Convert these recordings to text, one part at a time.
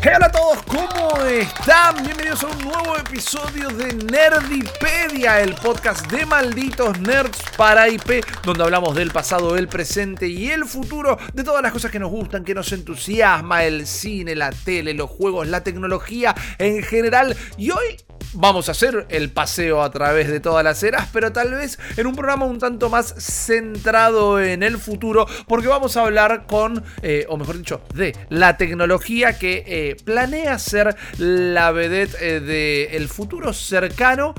Hola a todos, ¿cómo están? Bienvenidos a un nuevo episodio de Nerdipedia, el podcast de malditos nerds para IP, donde hablamos del pasado, el presente y el futuro, de todas las cosas que nos gustan, que nos entusiasma, el cine, la tele, los juegos, la tecnología en general. Y hoy vamos a hacer el paseo a través de todas las eras, pero tal vez en un programa un tanto más centrado en el futuro, porque vamos a hablar con, eh, o mejor dicho, de la tecnología que eh, planea ser la vedette eh, del futuro cercano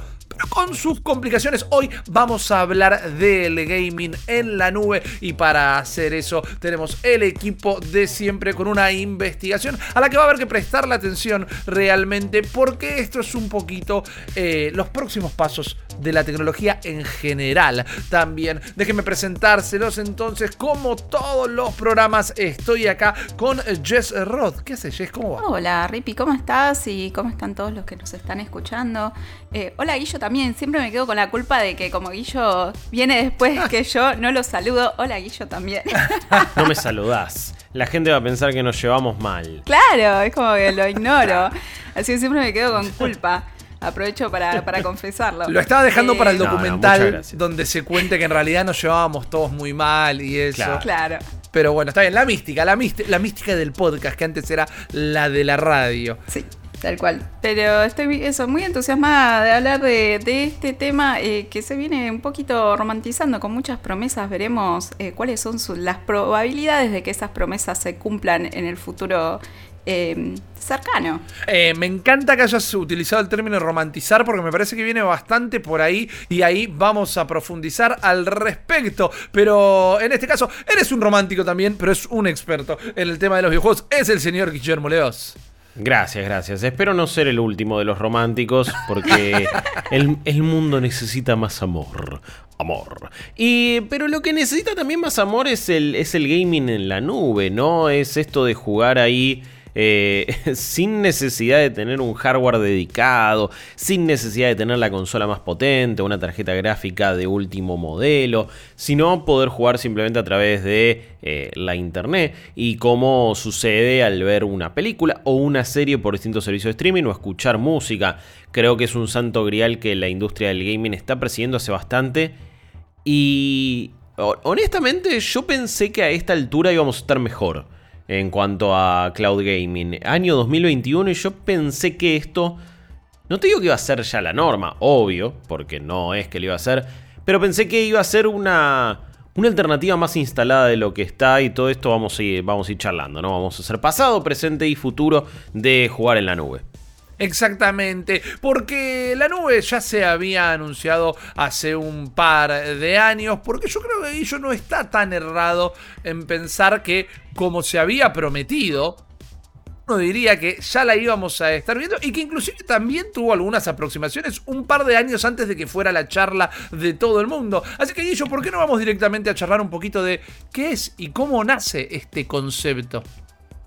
con sus complicaciones. Hoy vamos a hablar del gaming en la nube y para hacer eso tenemos el equipo de siempre con una investigación a la que va a haber que prestarle atención realmente porque esto es un poquito eh, los próximos pasos de la tecnología en general. También déjenme presentárselos entonces como todos los programas estoy acá con Jess Roth. ¿Qué haces Jess? ¿Cómo va? Hola Rippy, ¿cómo estás? Y cómo están todos los que nos están escuchando. Eh, hola Guillo también, siempre me quedo con la culpa de que como Guillo viene después que yo, no lo saludo. Hola Guillo también. No me saludás. La gente va a pensar que nos llevamos mal. Claro, es como que lo ignoro. Así que siempre me quedo con culpa. Aprovecho para, para confesarlo. Lo estaba dejando para el No, no, muchas documental donde se cuente que en realidad nos llevábamos todos muy mal y eso. Claro. Claro. Pero bueno, está bien, la mística, la, místi- la mística del podcast, que antes era la de la radio. Sí, tal cual. Pero estoy muy- eso, muy entusiasmada de hablar de, de este tema eh, que se viene un poquito romantizando con muchas promesas. Veremos eh, cuáles son su- las probabilidades de que esas promesas se cumplan en el futuro eh, cercano. Eh, me encanta que hayas utilizado el término romantizar porque me parece que viene bastante por ahí y ahí vamos a profundizar al respecto. Pero en este caso, eres un romántico también, pero es un experto en el tema de los videojuegos. Es el señor Guillermo Leos. Gracias, gracias. Espero no ser el último de los románticos porque el, el mundo necesita más amor. Amor. Y, pero lo que necesita también más amor es el, es el gaming en la nube, ¿no? Es esto de jugar ahí eh, sin necesidad de tener un hardware dedicado, sin necesidad de tener la consola más potente, una tarjeta gráfica de último modelo, sino poder jugar simplemente a través de eh, la internet y como sucede al ver una película o una serie por distintos servicios de streaming o escuchar música. Creo que es un santo grial que la industria del gaming está persiguiendo hace bastante y ho- honestamente yo pensé que a esta altura íbamos a estar mejor en cuanto a cloud gaming. Año 2021 y yo pensé que esto... No te digo que iba a ser ya la norma, obvio, porque no es que lo iba a ser, pero pensé que iba a ser una, una alternativa más instalada de lo que está y todo esto vamos a ir, vamos a ir charlando, ¿no? Vamos a hacer pasado, presente y futuro de jugar en la nube. Exactamente, porque la nube ya se había anunciado hace un par de años, porque yo creo que Guillo no está tan errado en pensar que como se había prometido, uno diría que ya la íbamos a estar viendo y que inclusive también tuvo algunas aproximaciones un par de años antes de que fuera la charla de todo el mundo. Así que Guillo, ¿por qué no vamos directamente a charlar un poquito de qué es y cómo nace este concepto?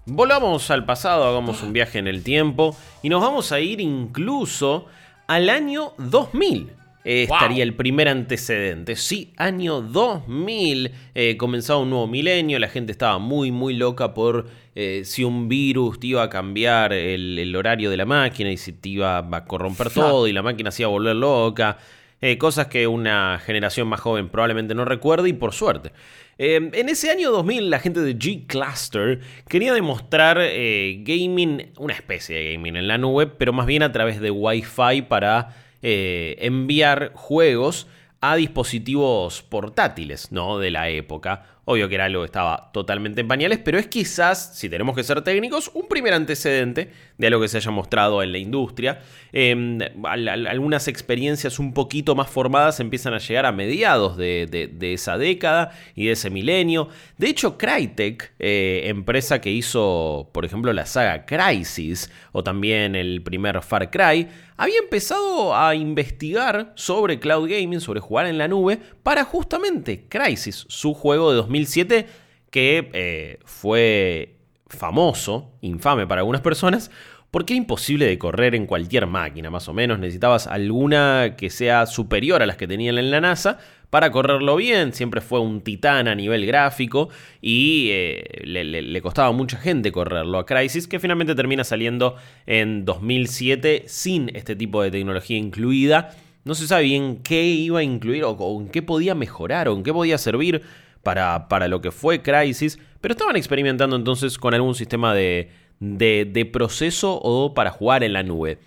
Volvamos al pasado, hagamos un viaje en el tiempo y nos vamos a ir incluso al año 2000. Eh, Wow. Estaría el primer antecedente. Sí, año 2000. eh, comenzaba un nuevo milenio. La gente estaba muy, muy loca por eh, si un virus te iba a cambiar el, el horario de la máquina y si te iba a corromper todo y la máquina se iba a volver loca. Eh, cosas que una generación más joven probablemente no recuerde y por suerte. Eh, en ese año 2000 la gente de G-Cluster quería demostrar eh, gaming, una especie de gaming en la nube, pero más bien a través de Wi-Fi para enviar juegos a dispositivos portátiles ¿no? de la época. Obvio que era algo que estaba totalmente en pañales, pero es quizás, si tenemos que ser técnicos, un primer antecedente de algo que se haya mostrado en la industria. Em, algunas experiencias un poquito más formadas empiezan a llegar a mediados de, esa década y de ese milenio. De hecho, Crytek, eh, empresa que hizo, por ejemplo, la saga Crisis o también el primer Far Cry, había empezado a investigar sobre cloud gaming, sobre jugar en la nube, para justamente Crisis, su juego de 2007 que eh, fue famoso, infame para algunas personas, porque era imposible de correr en cualquier máquina, más o menos. Necesitabas alguna que sea superior a las que tenían en la NASA para correrlo bien. Siempre fue un titán a nivel gráfico y eh, le, costaba mucha gente correrlo a Crisis, que finalmente termina saliendo en 2007 sin este tipo de tecnología incluida. No se sabe bien qué iba a incluir o, en qué podía mejorar o en qué podía servir para, para lo que fue Crisis, pero estaban experimentando entonces con algún sistema de de, proceso o para jugar en la nube.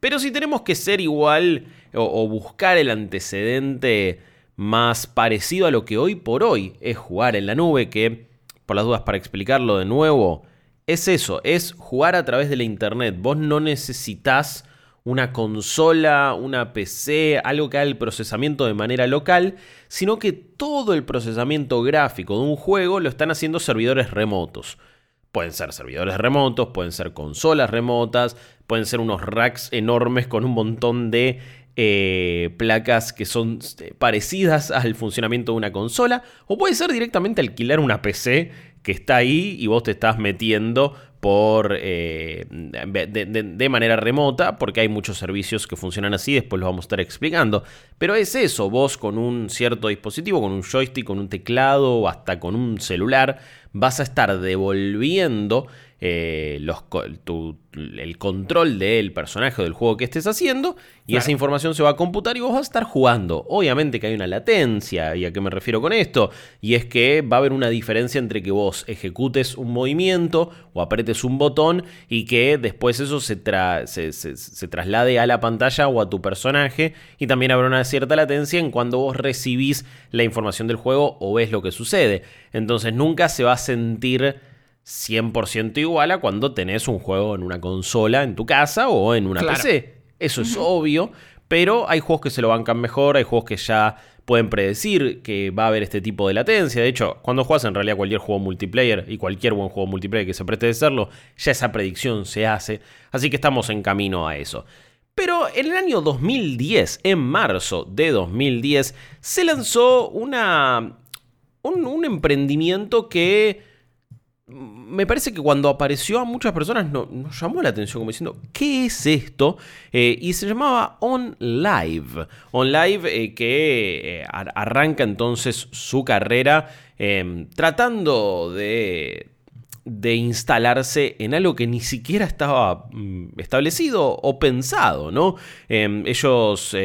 Pero si tenemos que ser igual o, buscar el antecedente más parecido a lo que hoy por hoy es jugar en la nube, que por las dudas para explicarlo de nuevo, es eso, es jugar a través de la internet. Vos no necesitas una consola, una PC, algo que haga el procesamiento de manera local, sino que todo el procesamiento gráfico de un juego lo están haciendo servidores remotos. Pueden ser servidores remotos, pueden ser consolas remotas, pueden ser unos racks enormes con un montón de eh, placas que son eh, parecidas al funcionamiento de una consola, o puede ser directamente alquilar una PC que está ahí y vos te estás metiendo por eh, de, manera remota, porque hay muchos servicios que funcionan así, después los vamos a estar explicando. Pero es eso, vos con un cierto dispositivo, con un joystick, con un teclado o hasta con un celular, vas a estar devolviendo eh, el control del personaje o del juego que estés haciendo y esa información se va a computar y vos vas a estar jugando. Obviamente que hay una latencia, ¿y a qué me refiero con esto? Y es que va a haber una diferencia entre que vos ejecutes un movimiento o apretes un botón y que después eso se, se, traslade a la pantalla o a tu personaje y también habrá una cierta latencia en cuando vos recibís la información del juego o ves lo que sucede. Entonces nunca se va a sentir 100% igual a cuando tenés un juego en una consola en tu casa o en una PC. Eso es obvio, pero hay juegos que se lo bancan mejor, hay juegos que ya pueden predecir que va a haber este tipo de latencia. De hecho, cuando juegas en realidad cualquier juego multiplayer y cualquier buen juego multiplayer que se preste de serlo, ya esa predicción se hace. Así que estamos en camino a eso. Pero en el año 2010, en marzo de 2010, se lanzó una, un emprendimiento que me parece que cuando apareció a muchas personas nos llamó la atención como diciendo, ¿qué es esto? Eh, y se llamaba On Live. On Live eh, que eh, arranca entonces su carrera em, tratando de, de instalarse en algo que ni siquiera estaba mm, establecido o pensado, ¿no? Em, ellos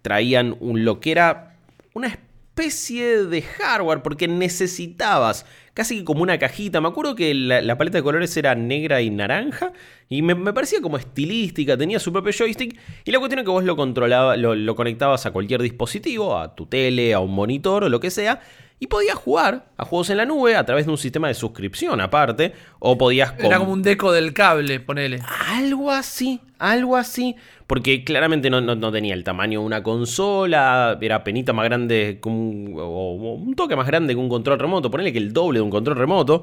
traían un, lo que era una especie de hardware porque necesitabas casi como una cajita. Me acuerdo que la, paleta de colores era negra y naranja. Y me, parecía como estilística, tenía su propio joystick. Y la cuestión es que vos lo controlabas, lo, conectabas a cualquier dispositivo, a tu tele, a un monitor o lo que sea. Y podías jugar a juegos en la nube a través de un sistema de suscripción aparte. O podías. Era como un deco del cable, ponele. Algo así, algo así. Porque claramente no, tenía el tamaño de una consola. Era penita más grande o un toque más grande que un control remoto. Ponele que el doble de un control remoto.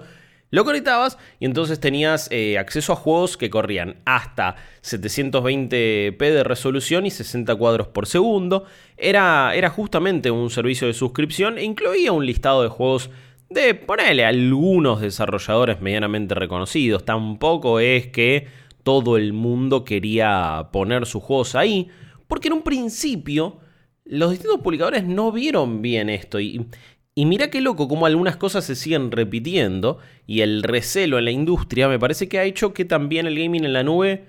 Lo conectabas y entonces tenías eh, acceso a juegos que corrían hasta 720p de resolución y 60 cuadros por segundo. Era, era justamente un servicio de suscripción e incluía un listado de juegos de, ponerle, algunos desarrolladores medianamente reconocidos. Tampoco es que todo el mundo quería poner sus juegos ahí, porque en un principio los distintos publicadores no vieron bien esto y, mira qué loco como algunas cosas se siguen repitiendo y el recelo en la industria me parece que ha hecho que también el gaming en la nube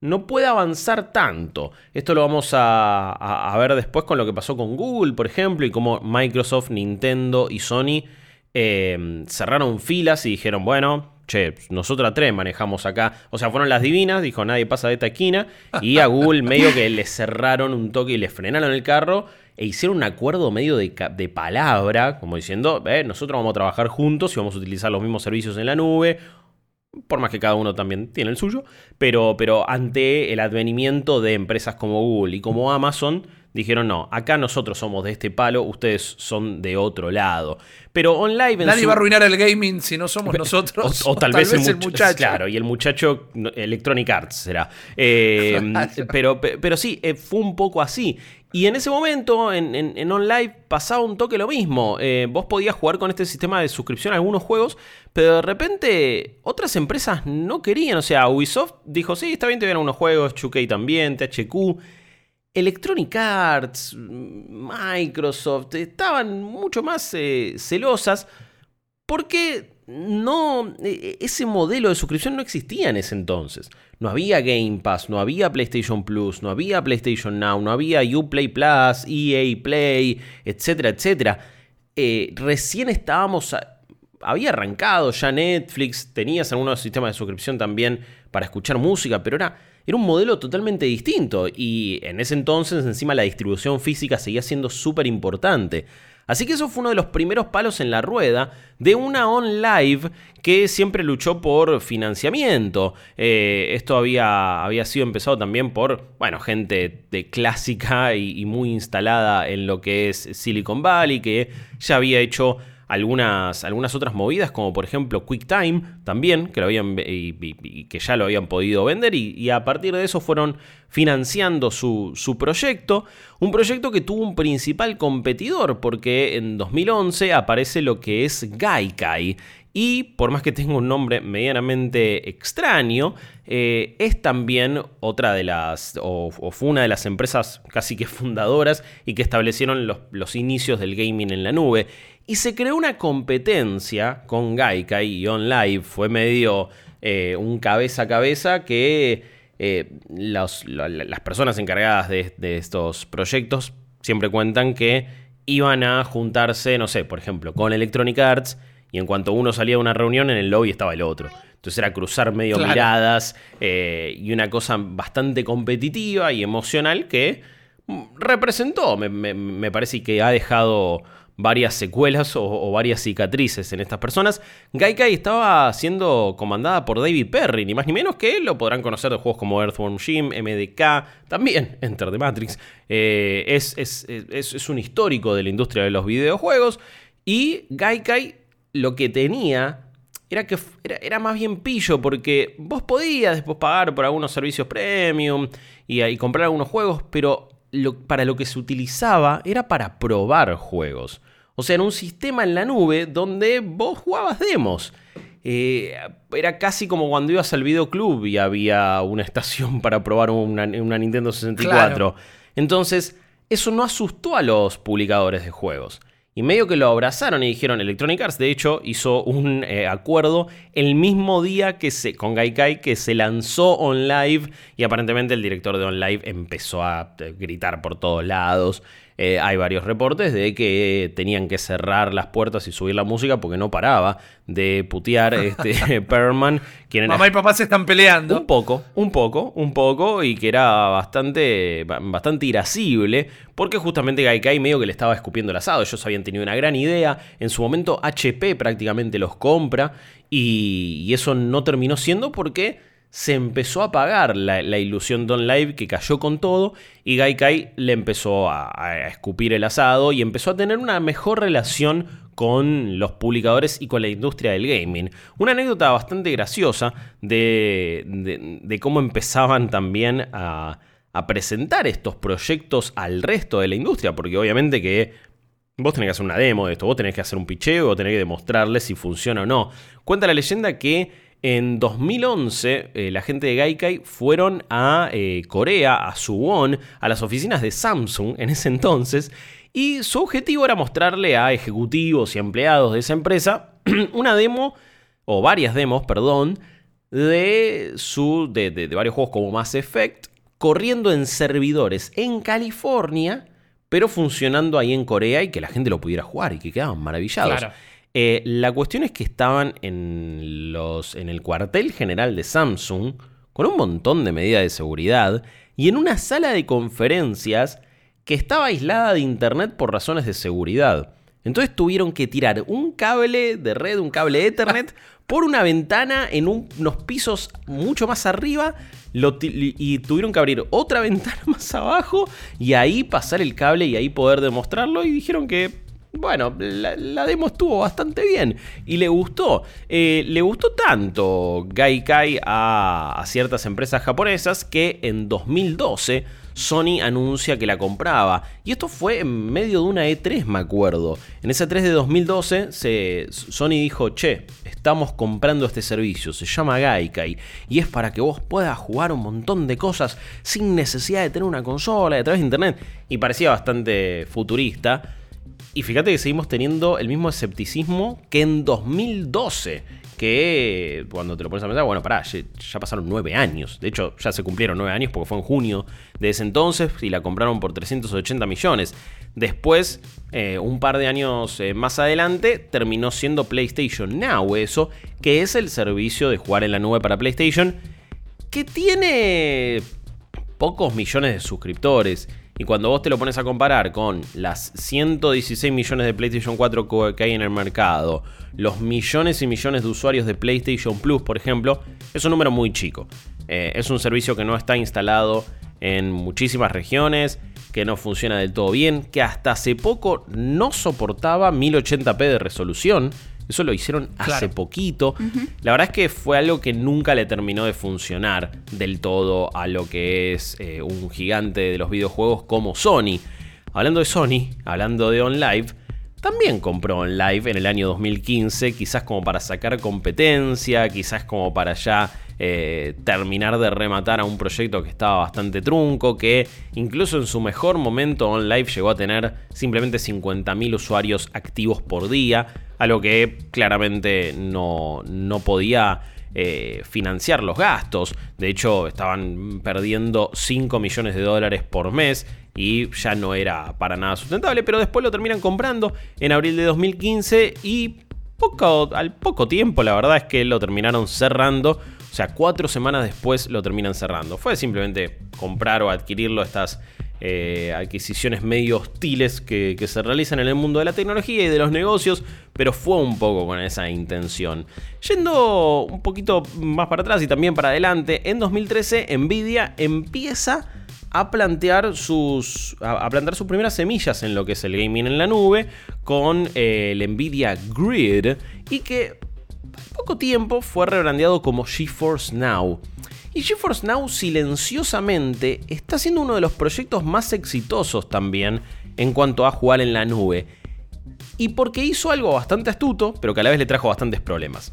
no pueda avanzar tanto. Esto lo vamos a, ver después con lo que pasó con Google, por ejemplo, y cómo Microsoft, Nintendo y Sony eh, cerraron filas y dijeron, bueno, che, nosotros tres manejamos acá. O sea, fueron las divinas, dijo nadie pasa de esta esquina. Y a Google medio que le cerraron un toque y le frenaron el carro e hicieron un acuerdo medio de, de palabra, como diciendo, eh, nosotros vamos a trabajar juntos y vamos a utilizar los mismos servicios en la nube por más que cada uno también tiene el suyo, pero, pero ante el advenimiento de empresas como Google y como Amazon, dijeron no, acá nosotros somos de este palo, ustedes son de otro lado. Pero OnLive... Nadie va a arruinar el gaming si no somos nosotros. O, tal, vez, el, muchacho. Claro, y el muchacho Electronic Arts será. Eh, pero, pero sí, eh, fue un poco así. Y en ese momento, en, en, OnLive, pasaba un toque lo mismo. Eh, vos podías jugar con este sistema de suscripción a algunos juegos, pero de repente otras empresas no querían. O sea, Ubisoft dijo, sí, está bien, te vienen unos juegos, 2K también, THQ. Electronic Arts, Microsoft, estaban mucho más eh, celosas porque no, e, e, ese modelo de suscripción no existía en ese entonces. No había Game Pass, no había PlayStation Plus, no había PlayStation Now, no había Uplay Plus, EA Play, etcétera, etcétera. Eh, recién estábamos, había arrancado ya Netflix, tenías algunos sistemas de suscripción también para escuchar música, pero era, era un modelo totalmente distinto y en ese entonces encima la distribución física seguía siendo súper importante. Así que eso fue uno de los primeros palos en la rueda de una on live que siempre luchó por financiamiento. Eh, esto había, había, sido empezado también por, bueno, gente de clásica y, y muy instalada en lo que es Silicon Valley, que ya había hecho algunas, algunas otras movidas, como por ejemplo QuickTime también, que, lo habían, y, que ya lo habían podido vender, y, a partir de eso fueron financiando su, su, proyecto. Un proyecto que tuvo un principal competidor, porque en 2011 aparece lo que es Gaikai. Y por más que tenga un nombre medianamente extraño, eh, es también otra de las, o, fue una de las empresas casi que fundadoras y que establecieron los, los inicios del gaming en la nube. Y se creó una competencia con Gaikai y OnLive. Fue medio eh, un cabeza a cabeza que eh, las personas encargadas de, estos proyectos siempre cuentan que iban a juntarse, no sé, por ejemplo, con Electronic Arts y en cuanto uno salía de una reunión en el lobby estaba el otro. Entonces era cruzar medio miradas eh, y una cosa bastante competitiva y emocional que mm, representó, me, me parece que ha dejado varias secuelas o, varias cicatrices en estas personas. Gaikai estaba siendo comandada por David Perry, ni más ni menos que lo podrán conocer de juegos como Earthworm Jim, MDK, también Enter the Matrix. Eh, es, es, un histórico de la industria de los videojuegos. Y Gaikai lo que tenía era que era, era, más bien pillo, porque vos podías después pagar por algunos servicios premium y, y comprar algunos juegos, pero para lo que se utilizaba era para probar juegos. O sea, en un sistema en la nube donde vos jugabas demos. Eh, era casi como cuando ibas al videoclub y había una estación para probar una, Nintendo 64. Entonces, eso no asustó a los publicadores de juegos. Y medio que lo abrazaron y dijeron, Electronic Arts de hecho hizo un eh, acuerdo el mismo día que se, con Gaikai que se lanzó OnLive y aparentemente el director de OnLive empezó a eh, gritar por todos lados. Eh, hay varios reportes de que tenían que cerrar las puertas y subir la música porque no paraba de putear este Perman. Mamá y papá se están peleando. Un poco, un poco, un poco, y que era bastante, bastante irascible, porque justamente Gaikai medio que le estaba escupiendo el asado. Ellos habían tenido una gran idea. En su momento HP prácticamente los compra y, y eso no terminó siendo porque se empezó a apagar la, ilusión de Live que cayó con todo y Gaikai le empezó a, escupir el asado y empezó a tener una mejor relación con los publicadores y con la industria del gaming. Una anécdota bastante graciosa de, cómo empezaban también a, a presentar estos proyectos al resto de la industria, porque obviamente que Vos tenés que hacer una demo de esto, vos tenés que hacer un picheo, tenés que demostrarles si funciona o no. Cuenta la leyenda que en 2011, eh, la gente de Gaikai fueron a eh, Corea, a Suwon, a las oficinas de Samsung en ese entonces, y su objetivo era mostrarle a ejecutivos y empleados de esa empresa una demo, o varias demos, perdón, de, su, de, de, varios juegos como Mass Effect, corriendo en servidores en California, pero funcionando ahí en Corea y que la gente lo pudiera jugar y que quedaban maravillados. Eh, la cuestión es que estaban en, los, en el cuartel general de Samsung con un montón de medidas de seguridad y en una sala de conferencias que estaba aislada de internet por razones de seguridad. Entonces tuvieron que tirar un cable de red, un cable Ethernet, por una ventana en unos pisos mucho más arriba y tuvieron que abrir otra ventana más abajo y ahí pasar el cable y ahí poder demostrarlo y dijeron que bueno, la, demo estuvo bastante bien y le gustó. Eh, le gustó tanto Gaikai a, a ciertas empresas japonesas que en 2012 Sony anuncia que la compraba. Y esto fue en medio de una E3, me acuerdo. En esa E3 de 2012, se, Sony dijo, che, estamos comprando este servicio, se llama Gaikai. Y es para que vos puedas jugar un montón de cosas sin necesidad de tener una consola, a través de internet. Y parecía bastante futurista. Y fíjate que seguimos teniendo el mismo escepticismo que en 2012 que cuando te lo pones a pensar, bueno, pará, ya, pasaron nueve años. De hecho, ya se cumplieron nueve años porque fue en junio de ese entonces y la compraron por 380 millones. Después, eh, un par de años eh, más adelante, terminó siendo PlayStation Now, eso, que es el servicio de jugar en la nube para PlayStation, que tiene pocos millones de suscriptores. Y cuando vos te lo pones a comparar con las 116 millones de PlayStation 4 que hay en el mercado, los millones y millones de usuarios de PlayStation Plus, por ejemplo, es un número muy chico. Eh, es un servicio que no está instalado en muchísimas regiones, que no funciona del todo bien, que hasta hace poco no soportaba 1080p de resolución. Eso lo hicieron hace poquito. La verdad es que fue algo que nunca le terminó de funcionar del todo a lo que es eh, un gigante de los videojuegos como Sony. Hablando de Sony, hablando de OnLive, también compró OnLive en el año 2015, quizás como para sacar competencia, quizás como para ya eh, terminar de rematar a un proyecto que estaba bastante trunco, que incluso en su mejor momento OnLive llegó a tener simplemente 50.000 usuarios activos por día, algo que claramente no, no podía eh, financiar los gastos. De hecho, estaban perdiendo 5 millones de dólares por mes y ya no era para nada sustentable, pero después lo terminan comprando en abril de 2015 y al poco tiempo la verdad es que lo terminaron cerrando o sea, cuatro semanas después lo terminan cerrando. Fue simplemente comprar o adquirirlo estas eh, adquisiciones medio hostiles que, se realizan en el mundo de la tecnología y de los negocios, pero fue un poco con esa intención. Yendo un poquito más para atrás y también para adelante, en 2013 Nvidia empieza a plantear sus, a, sus primeras semillas en lo que es el gaming en la nube con eh, el Nvidia Grid y que poco tiempo fue rebrandeado como GeForce Now. Y GeForce Now silenciosamente está siendo uno de los proyectos más exitosos también en cuanto a jugar en la nube. Y porque hizo algo bastante astuto, pero que a la vez le trajo bastantes problemas.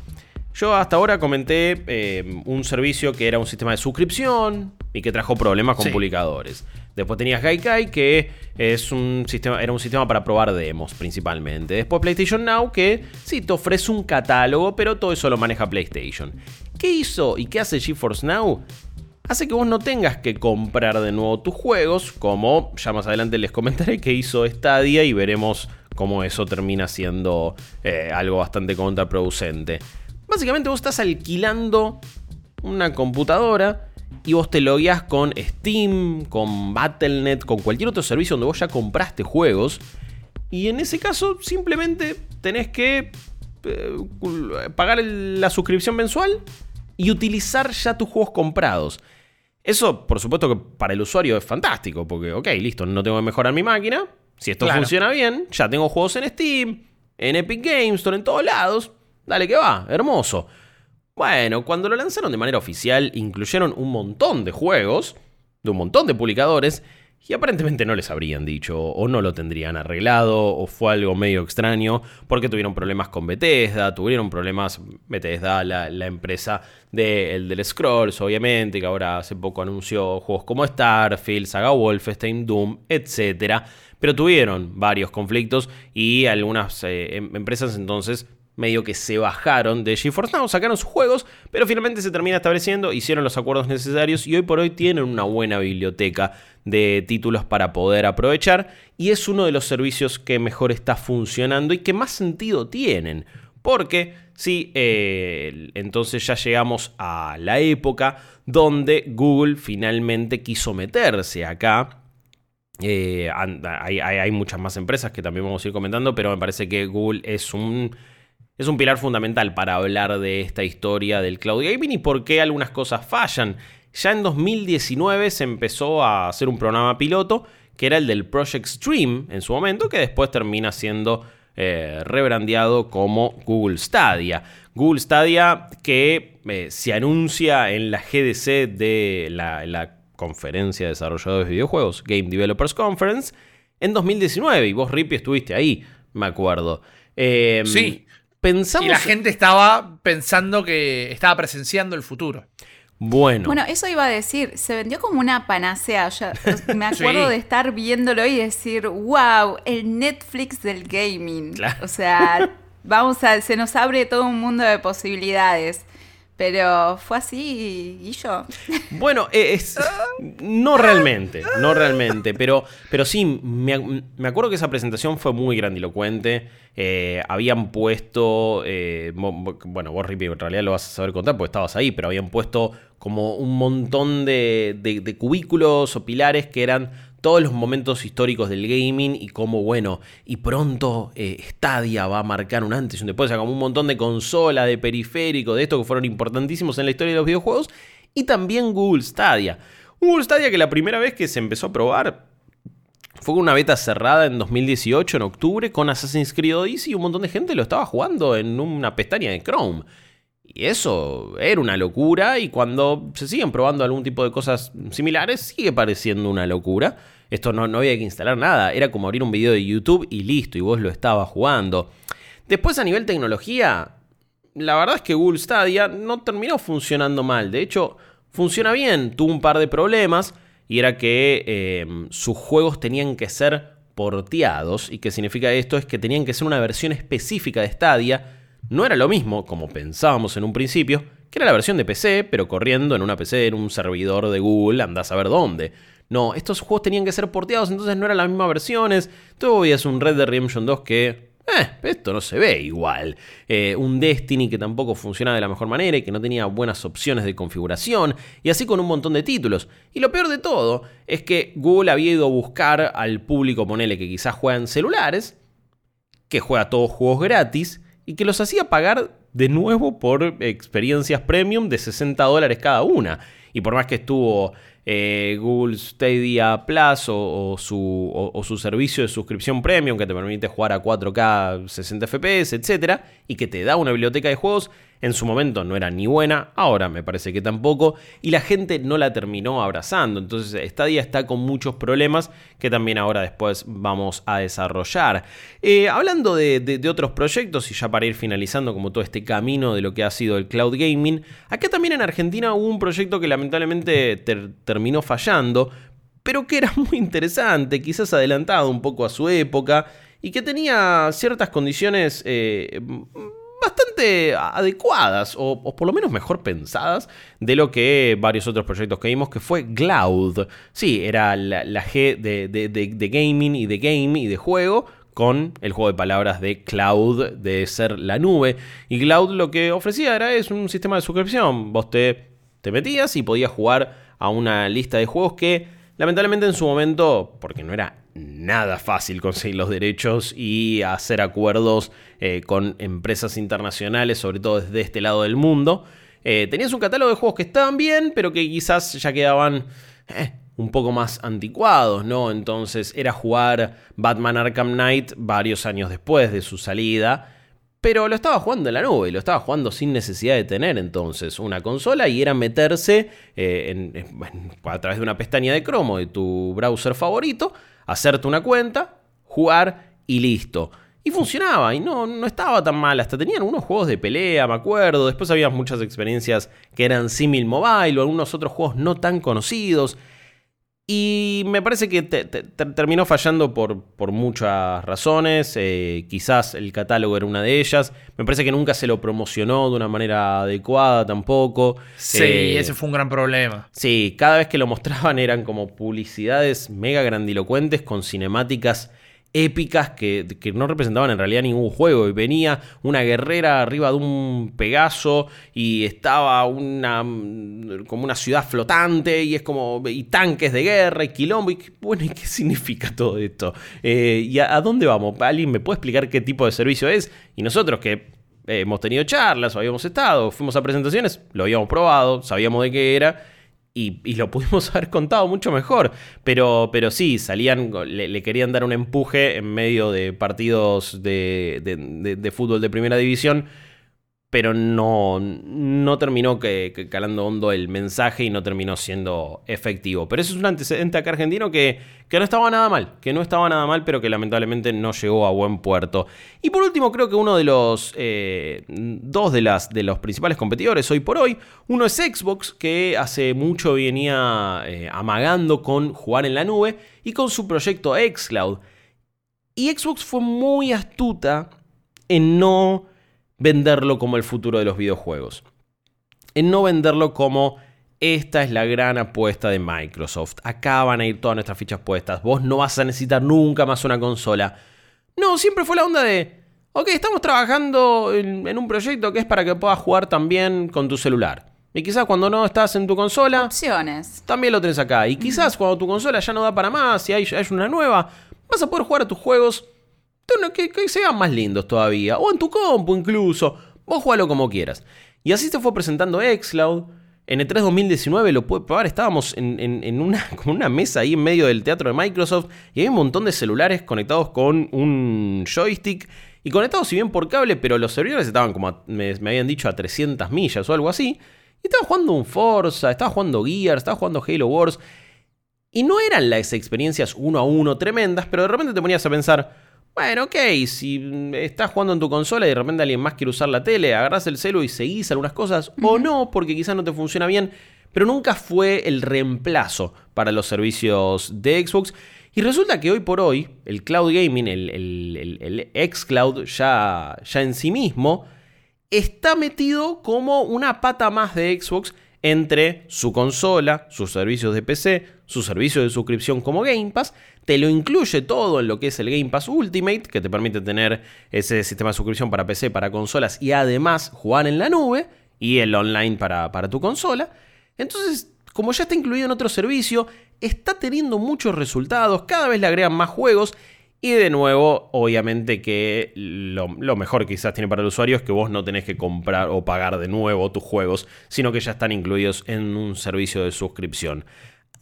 Yo hasta ahora comenté eh, un servicio que era un sistema de suscripción y que trajo problemas con publicadores. Después tenías Gaikai, que es un sistema, era un sistema para probar demos principalmente. Después PlayStation Now, que sí te ofrece un catálogo, pero todo eso lo maneja PlayStation. ¿Qué hizo y qué hace GeForce Now? Hace que vos no tengas que comprar de nuevo tus juegos, como ya más adelante les comentaré que hizo Stadia y veremos cómo eso termina siendo eh, algo bastante contraproducente. Básicamente vos estás alquilando una computadora y vos te logueas con Steam, con Battle.net, con cualquier otro servicio donde vos ya compraste juegos. Y en ese caso simplemente tenés que eh, pagar la suscripción mensual y utilizar ya tus juegos comprados. Eso, por supuesto que para el usuario es fantástico, porque, ok, listo, no tengo que mejorar mi máquina. Si esto funciona bien, ya tengo juegos en Steam, en Epic Games Store, en todos lados. Dale que va, hermoso. Bueno, cuando lo lanzaron de manera oficial, incluyeron un montón de juegos, de un montón de publicadores, y aparentemente no les habrían dicho, o no lo tendrían arreglado, o fue algo medio extraño, porque tuvieron problemas con Bethesda, tuvieron problemas, Bethesda, la, empresa de, el del Scrolls, obviamente, que ahora hace poco anunció juegos como Starfield, Saga Wolfenstein, Doom, etc. Pero tuvieron varios conflictos y algunas eh, em, empresas entonces medio que se bajaron de GeForce Now, sacaron sus juegos, pero finalmente se termina estableciendo, hicieron los acuerdos necesarios y hoy por hoy tienen una buena biblioteca de títulos para poder aprovechar y es uno de los servicios que mejor está funcionando y que más sentido tienen. Porque sí, eh, entonces ya llegamos a la época donde Google finalmente quiso meterse acá eh, hay, muchas más empresas que también vamos a ir comentando, pero me parece que Google es un, es un pilar fundamental para hablar de esta historia del cloud gaming y por qué algunas cosas fallan. Ya en 2019 se empezó a hacer un programa piloto que era el del Project Stream en su momento, que después termina siendo eh, rebrandeado como Google Stadia. Google Stadia que eh, se anuncia en la GDC de la, conferencia de desarrolladores de videojuegos, Game Developers Conference, en 2019. Y vos, Rippy, estuviste ahí, me acuerdo. Em, sí. Pensamos... Y la gente estaba pensando que estaba presenciando el futuro. Bueno. Bueno, eso iba a decir, se vendió como una panacea. me acuerdo de estar viéndolo y decir, wow, el Netflix del gaming. O sea, vamos a, se nos abre todo un mundo de posibilidades. Pero fue así y yo. Bueno, eh, es, no realmente, no realmente, pero, pero sí, me, acuerdo que esa presentación fue muy grandilocuente. Eh, habían puesto, eh, bueno, vos Ripi en realidad lo vas a saber contar porque estabas ahí, pero habían puesto como un montón de, de cubículos o pilares que eran todos los momentos históricos del gaming y cómo, bueno, y pronto eh, Stadia va a marcar un antes y un después, o sea, como un montón de consolas, de periféricos, de estos que fueron importantísimos en la historia de los videojuegos, y también Google Stadia. Google Stadia que la primera vez que se empezó a probar fue con una beta cerrada en 2018, en octubre, con Assassin's Creed Odyssey y un montón de gente lo estaba jugando en una pestaña de Chrome. Y eso era una locura y cuando se siguen probando algún tipo de cosas similares sigue pareciendo una locura. Esto no, no había que instalar nada, era como abrir un video de YouTube y listo, y vos lo estabas jugando. Después a nivel tecnología, la verdad es que Google Stadia no terminó funcionando mal, de hecho funciona bien, tuvo un par de problemas y era que em, sus juegos tenían que ser porteados y qué significa esto es que tenían que ser una versión específica de Stadia no era lo mismo, como pensábamos en un principio, que era la versión de PC, pero corriendo en una PC, en un servidor de Google, andás a ver dónde. No, estos juegos tenían que ser porteados, entonces no eran las mismas versiones. Todavía es un Red Dead Redemption 2 que eh, esto no se ve igual. Eh, un Destiny que tampoco funcionaba de la mejor manera y que no tenía buenas opciones de configuración, y así con un montón de títulos. Y lo peor de todo es que Google había ido a buscar al público, ponele que quizás juega en celulares, que juega todos juegos gratis, y que los hacía pagar de nuevo por experiencias premium de 60 dólares cada una. Y por más que estuvo eh, Google Stadia Plus o, su, o, su, servicio de suscripción premium que te permite jugar a 4K 60 FPS, etc. Y que te da una biblioteca de juegos, en su momento no era ni buena, ahora me parece que tampoco, y la gente no la terminó abrazando. Entonces Stadia está con muchos problemas que también ahora después vamos a desarrollar. Eh, hablando de, otros proyectos, y ya para ir finalizando como todo este camino de lo que ha sido el cloud gaming, acá también en Argentina hubo un proyecto que lamentablemente terminó fallando, pero que era muy interesante, quizás adelantado un poco a su época, y que tenía ciertas condiciones... Eh, bastante adecuadas o, por lo menos mejor pensadas de lo que varios otros proyectos que vimos que fue Cloud. Sí, era la, G de, gaming y de game y de juego con el juego de palabras de cloud, de ser la nube. Y cloud lo que ofrecía era es un sistema de suscripción. Vos te, te metías y podías jugar a una lista de juegos que lamentablemente en su momento, porque no era nada fácil conseguir los derechos y hacer acuerdos eh, con empresas internacionales, sobre todo desde este lado del mundo. Eh, tenías un catálogo de juegos que estaban bien, pero que quizás ya quedaban eh, un poco más anticuados, ¿no? Entonces era jugar Batman Arkham Knight varios años después de su salida. Pero lo estaba jugando en la nube y lo estaba jugando sin necesidad de tener entonces una consola y era meterse a través de una pestaña de cromo de tu browser favorito hacerte una cuenta, jugar y listo. Y funcionaba, y no, no estaba tan mal. Hasta tenían unos juegos de pelea, me acuerdo. Después había muchas experiencias que eran simil mobile o algunos otros juegos no tan conocidos. Y me parece que terminó fallando por, por muchas razones. Eh, quizás el catálogo era una de ellas. Me parece que nunca se lo promocionó de una manera adecuada tampoco. Sí, eh, ese fue un gran problema. Sí, cada vez que lo mostraban eran como publicidades mega grandilocuentes con cinemáticas épicas que, no representaban en realidad ningún juego. Y venía una guerrera arriba de un Pegaso y estaba una como una ciudad flotante y es como y tanques de guerra y quilombo. Y, bueno, ¿y qué significa todo esto? Eh, ¿Y a, dónde vamos? ¿Alguien me puede explicar qué tipo de servicio es? Y nosotros que hemos tenido charlas, o habíamos estado, fuimos a presentaciones, lo habíamos probado, sabíamos de qué era y, lo pudimos haber contado mucho mejor. Pero, pero sí, salían, le, querían dar un empuje en medio de partidos de fútbol de primera división pero no, no terminó que, calando hondo el mensaje y no terminó siendo efectivo. Pero eso es un antecedente acá argentino que, que, no estaba nada mal, que no estaba nada mal, pero que lamentablemente no llegó a buen puerto. Y por último, creo que uno de los eh, dos de, las, de los principales competidores hoy por hoy, uno es Xbox, que hace mucho venía eh, amagando con jugar en la nube y con su proyecto Xcloud. Y Xbox fue muy astuta en no venderlo como el futuro de los videojuegos. En no venderlo como esta es la gran apuesta de Microsoft. Acá van a ir todas nuestras fichas puestas. Vos no vas a necesitar nunca más una consola. No, siempre fue la onda de, ok, estamos trabajando en, un proyecto que es para que puedas jugar también con tu celular. Y quizás cuando no estás en tu consola... Opciones. También lo tenés acá. Y quizás cuando tu consola ya no da para más y hay, hay una nueva, vas a poder jugar a tus juegos que, que sean más lindos todavía. O en tu compu incluso. Vos jugalo como quieras. Y así se fue presentando Xcloud. En el 3 2019 lo pude probar, estábamos en, una, una mesa ahí en medio del teatro de Microsoft y hay un montón de celulares conectados con un joystick y conectados si bien por cable, pero los servidores estaban como, me, habían dicho, a 300 millas o algo así. Y estaba jugando un Forza, estaba jugando Gears, estaba jugando Halo Wars. Y no eran las experiencias uno a uno tremendas, pero de repente te ponías a pensar, bueno, ok, si estás jugando en tu consola y de repente alguien más quiere usar la tele, agarras el celu y seguís algunas cosas, o no, porque quizás no te funciona bien, pero nunca fue el reemplazo para los servicios de Xbox. Y resulta que hoy por hoy, el cloud gaming, el, el, xCloud ya, ya en sí mismo, está metido como una pata más de Xbox entre su consola, sus servicios de PC, su servicio de suscripción como Game Pass, te lo incluye todo en lo que es el Game Pass Ultimate, que te permite tener ese sistema de suscripción para PC, para consolas y además jugar en la nube y el online para, para tu consola. Entonces, como ya está incluido en otro servicio, está teniendo muchos resultados, cada vez le agregan más juegos y de nuevo, obviamente que lo, mejor que quizás tiene para el usuario es que vos no tenés que comprar o pagar de nuevo tus juegos, sino que ya están incluidos en un servicio de suscripción.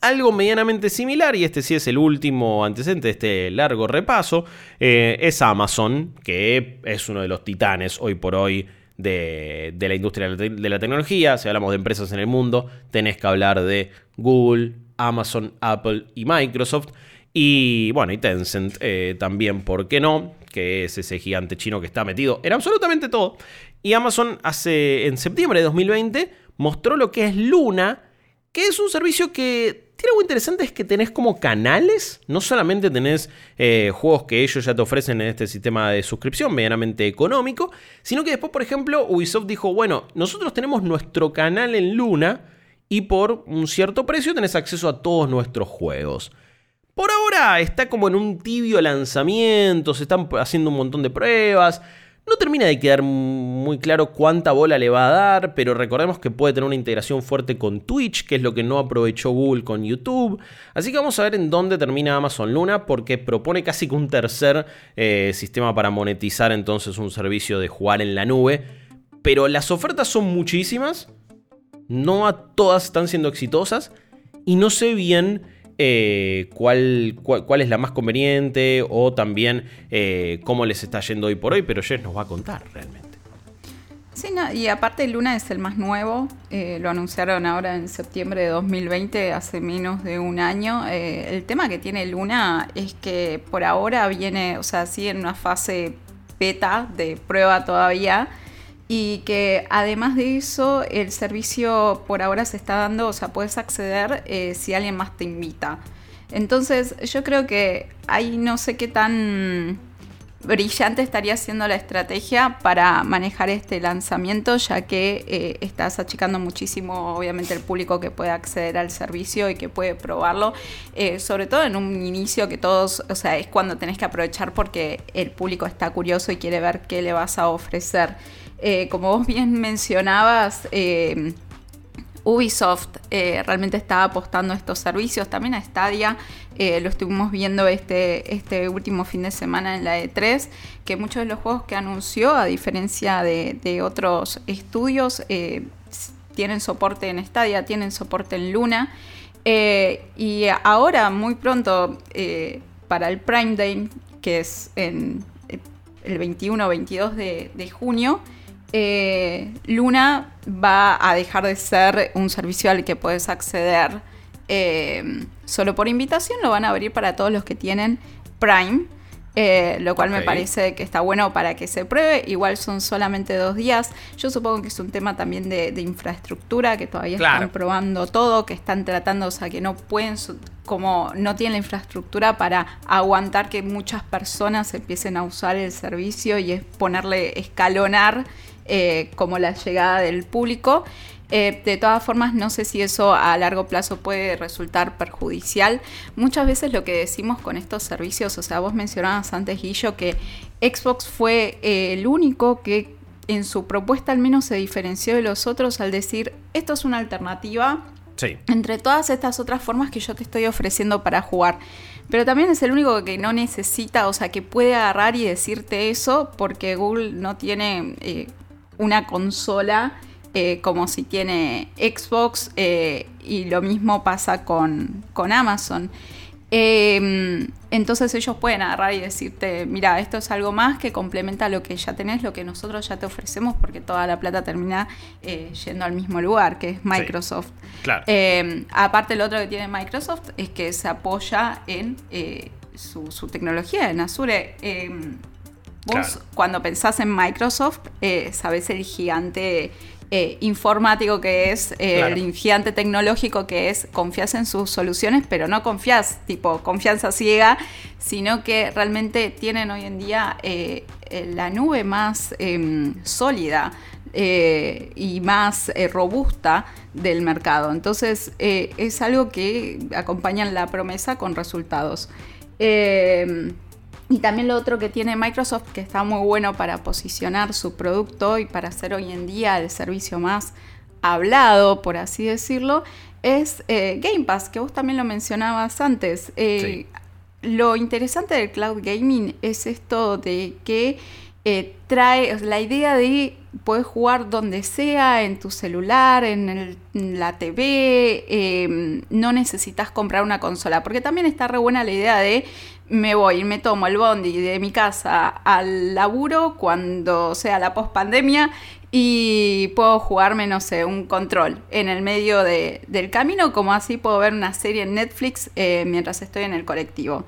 Algo medianamente similar, y este sí es el último antecedente de este largo repaso, eh, es Amazon, que es uno de los titanes hoy por hoy de, de la industria de la tecnología. Si hablamos de empresas en el mundo, tenés que hablar de Google, Amazon, Apple y Microsoft. Y bueno, y Tencent eh, también, ¿por qué no? Que es ese gigante chino que está metido en absolutamente todo. Y Amazon hace, en septiembre de 2020, mostró lo que es Luna, que es un servicio que tiene algo interesante, es que tenés como canales, no solamente tenés eh, juegos que ellos ya te ofrecen en este sistema de suscripción medianamente económico, sino que después, por ejemplo, Ubisoft dijo, bueno, nosotros tenemos nuestro canal en Luna y por un cierto precio tenés acceso a todos nuestros juegos. Por ahora está como en un tibio lanzamiento, se están haciendo un montón de pruebas. No termina de quedar muy claro cuánta bola le va a dar, pero recordemos que puede tener una integración fuerte con Twitch, que es lo que no aprovechó Google con YouTube. Así que vamos a ver en dónde termina Amazon Luna, porque propone casi que un tercer eh, sistema para monetizar entonces un servicio de jugar en la nube. Pero las ofertas son muchísimas, no a todas están siendo exitosas, y no sé bien eh, cuál, cuál, es la más conveniente o también eh, cómo les está yendo hoy por hoy, pero Jess nos va a contar realmente. Sí, y aparte Luna es el más nuevo, eh, lo anunciaron ahora en septiembre de 2020, hace menos de un año. el tema que tiene Luna es que por ahora viene, o sea, sigue en una fase beta de prueba todavía y que además de eso el servicio por ahora se está dando, o sea, puedes acceder eh, si alguien más te invita. Entonces yo creo que ahí no sé qué tan brillante estaría siendo la estrategia para manejar este lanzamiento, ya que eh, estás achicando muchísimo, obviamente, el público que puede acceder al servicio y que puede probarlo, eh, sobre todo en un inicio que todos, o sea, es cuando tenés que aprovechar porque el público está curioso y quiere ver qué le vas a ofrecer. Eh, como vos bien mencionabas, Ubisoft eh, realmente está apostando estos servicios, también a Stadia, eh, lo estuvimos viendo este, este último fin de semana en la E3, que muchos de los juegos que anunció, a diferencia de, otros estudios, eh, tienen soporte en Stadia, tienen soporte en Luna, y ahora, muy pronto, para el Prime Day, que es el 21 o 22 de junio, eh, Luna va a dejar de ser un servicio al que puedes acceder eh, solo por invitación, lo van a abrir para todos los que tienen Prime. Eh, lo cual me parece que está bueno para que se pruebe. Igual son solamente dos días. Yo supongo que es un tema también de, infraestructura, que todavía están probando todo, que están tratando, o sea, que no pueden, como no tienen la infraestructura para aguantar que muchas personas empiecen a usar el servicio y es ponerle, escalonar eh, como la llegada del público. Eh, de todas formas, no sé si eso a largo plazo puede resultar perjudicial. Muchas veces lo que decimos con estos servicios, o sea, vos mencionabas antes, Guillo, que Xbox fue eh, el único que en su propuesta al menos se diferenció de los otros al decir, esto es una alternativa entre todas estas otras formas que yo te estoy ofreciendo para jugar. Pero también es el único que no necesita, o sea, que puede agarrar y decirte eso porque Google no tiene una consola eh, como si tiene Xbox eh, y lo mismo pasa con, Amazon. Em, entonces ellos pueden agarrar y decirte, mira, esto es algo más que complementa lo que ya tenés, lo que nosotros ya te ofrecemos, porque toda la plata termina eh, yendo al mismo lugar, que es Microsoft. claro. Em, aparte, lo otro que tiene Microsoft es que se apoya en su, su, tecnología, en Azure em, Vos, cuando pensás en Microsoft, eh, sabés el gigante eh, informático que es, eh, el gigante tecnológico que es, confías en sus soluciones, pero no confías, tipo, confianza ciega, sino que realmente tienen hoy en día la nube más em, sólida. y más robusta del mercado. Entonces es algo que acompaña la promesa con resultados. Em, y también lo otro que tiene Microsoft, que está muy bueno para posicionar su producto y para hacer hoy en día el servicio más hablado, por así decirlo, es eh, Game Pass, que vos también lo mencionabas antes. Eh, lo interesante del cloud gaming es esto de que eh, trae la idea de poder jugar donde sea, en tu celular, en, la TV, no necesitas comprar una consola, porque también está re buena la idea de me voy, me tomo el bondi de mi casa al laburo cuando sea la pospandemia y puedo jugarme, no sé, un control en el medio del camino, como así puedo ver una serie en Netflix eh, mientras estoy en el colectivo.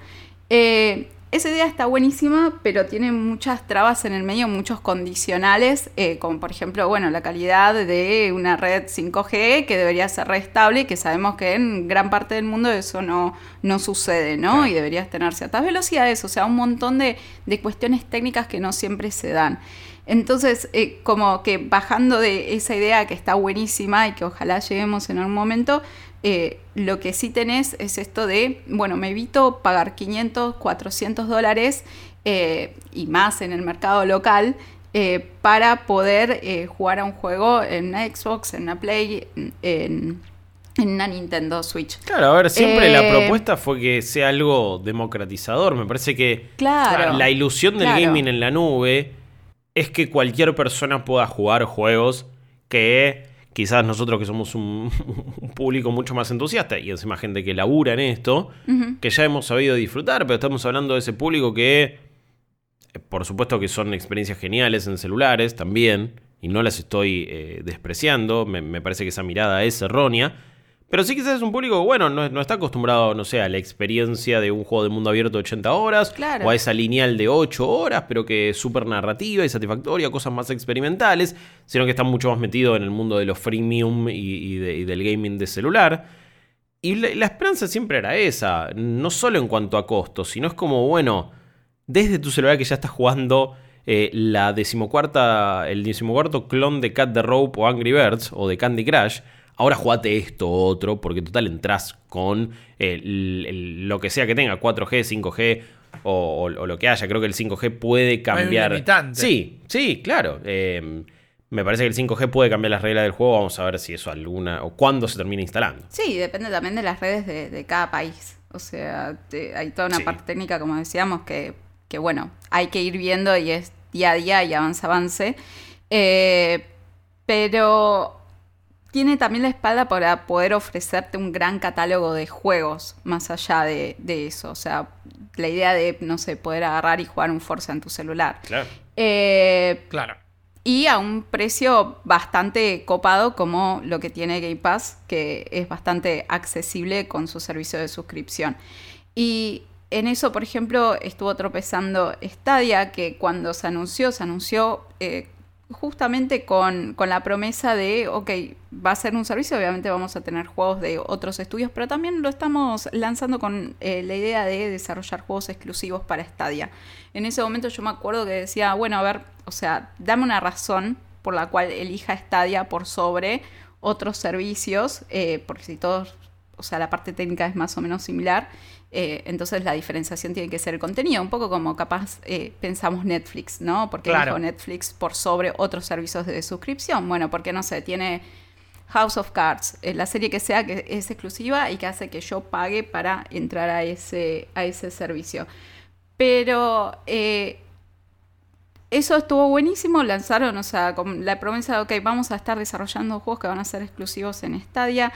Eh, esa idea está buenísima, pero tiene muchas trabas en el medio, muchos condicionales, eh, como por ejemplo, bueno, la calidad de una red 5G que debería ser restable, que sabemos que en gran parte del mundo eso no, no sucede, ¿no? Y deberías tener ciertas velocidades, o sea, un montón de, de cuestiones técnicas que no siempre se dan. Entonces, eh, como que bajando de esa idea que está buenísima y que ojalá lleguemos en algún momento, eh, lo que sí tenés es esto de, bueno, me evito pagar 500, 400 dólares eh, y más en el mercado local eh, para poder jugar a un juego en una Xbox, en una Play, en, una Nintendo Switch. Claro, a ver, siempre la propuesta fue que sea algo democratizador. Me parece que la ilusión del gaming en la nube es que cualquier persona pueda jugar juegos que quizás nosotros que somos un, público mucho más entusiasta y encima gente que labura en esto, que ya hemos sabido disfrutar, pero estamos hablando de ese público que, eh, por supuesto que son experiencias geniales en celulares también, y no las estoy eh, despreciando, me parece que esa mirada es errónea, pero sí quizás es un público, bueno, no, está acostumbrado, no sé, a la experiencia de un juego de mundo abierto de 80 horas, o a esa lineal de 8 horas, pero que es súper narrativa y satisfactoria, cosas más experimentales, sino que está mucho más metido en el mundo de los freemium y, del gaming de celular. Y la, esperanza siempre era esa, no solo en cuanto a costos, sino es como, bueno, desde tu celular que ya estás jugando eh, la decimocuarta, el decimocuarto clon de Cat the Rope o Angry Birds o de Candy Crush, ahora jugate esto otro, porque total entras con lo que sea que tenga, 4G, 5G o, lo que haya. Creo que el 5G puede cambiar. sí, sí, claro. Eh, me parece que el 5G puede cambiar las reglas del juego. Vamos a ver si eso alguna o cuándo se termina instalando. Sí, depende también de las redes de, cada país. O sea, hay toda una parte técnica, como decíamos, que, que, bueno, hay que ir viendo y es día a día y avance, avance. Eh, pero tiene también la espalda para poder ofrecerte un gran catálogo de juegos más allá de, eso. O sea, la idea de, no sé, poder agarrar y jugar un Forza en tu celular. Claro. Eh, claro y a un precio bastante copado como lo que tiene Game Pass, que es bastante accesible con su servicio de suscripción. Y en eso, por ejemplo, estuvo tropezando Stadia, que cuando se anunció, se anunció eh, justamente con, la promesa de, ok, va a ser un servicio, obviamente vamos a tener juegos de otros estudios, pero también lo estamos lanzando con eh, la idea de desarrollar juegos exclusivos para Stadia. En ese momento yo me acuerdo que decía, bueno, a ver, o sea, dame una razón por la cual elija Stadia por sobre otros servicios, eh, porque si todos, o sea, la parte técnica es más o menos similar, eh, entonces la diferenciación tiene que ser el contenido, un poco como capaz eh, pensamos Netflix, ¿no? Porque claro. Netflix por sobre otros servicios de suscripción. Bueno, porque no sé, tiene House of Cards, eh, la serie que sea que es exclusiva y que hace que yo pague para entrar a ese, a ese servicio. Pero eso estuvo buenísimo, lanzaron, o sea, con la promesa de, ok, vamos a estar desarrollando juegos que van a ser exclusivos en Stadia,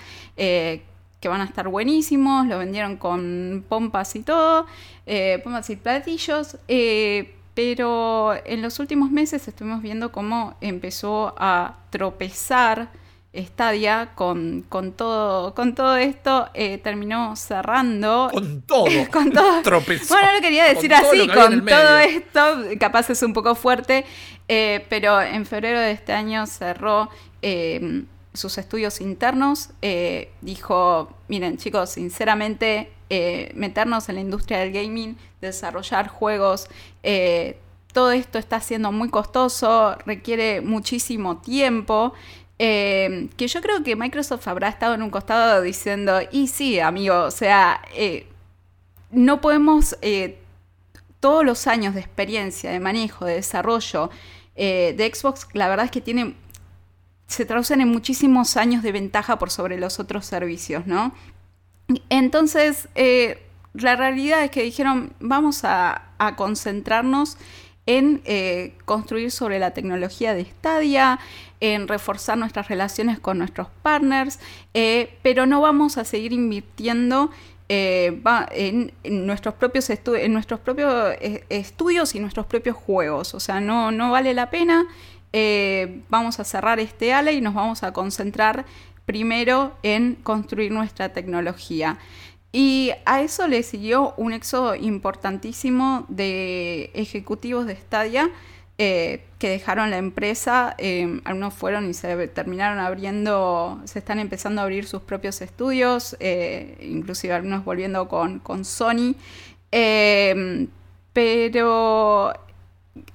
que van a estar buenísimos, lo vendieron con pompas y todo, eh, pompas y platillos, eh, pero en los últimos meses estuvimos viendo cómo empezó a tropezar Stadia con, con, todo, con todo esto, eh, terminó cerrando. Con todo. con todo. Tropezó. Bueno, lo quería decir así, con todo esto, capaz es un poco fuerte, pero en febrero de este año cerró sus estudios internos, eh, dijo, miren chicos, sinceramente, eh, meternos en la industria del gaming, desarrollar juegos, eh, todo esto está siendo muy costoso, requiere muchísimo tiempo. que yo creo que Microsoft habrá estado en un costado diciendo, y sí, amigo, o sea, no podemos todos los años de experiencia, de manejo, de desarrollo de Xbox, la verdad es que tiene se traducen en muchísimos años de ventaja por sobre los otros servicios, ¿no? Entonces, eh, la realidad es que dijeron, vamos a, concentrarnos en eh, construir sobre la tecnología de Stadia, en reforzar nuestras relaciones con nuestros partners, eh, pero no vamos a seguir invirtiendo en, nuestros propios en nuestros propios estudios y nuestros propios juegos. O sea, no, no vale la pena. Eh, vamos a cerrar este ala y nos vamos a concentrar primero en construir nuestra tecnología. Y a eso le siguió un éxodo importantísimo de ejecutivos de Stadia eh, que dejaron la empresa. Eh, algunos fueron y se terminaron abriendo, se están empezando a abrir sus propios estudios, inclusive algunos volviendo con, con Sony. pero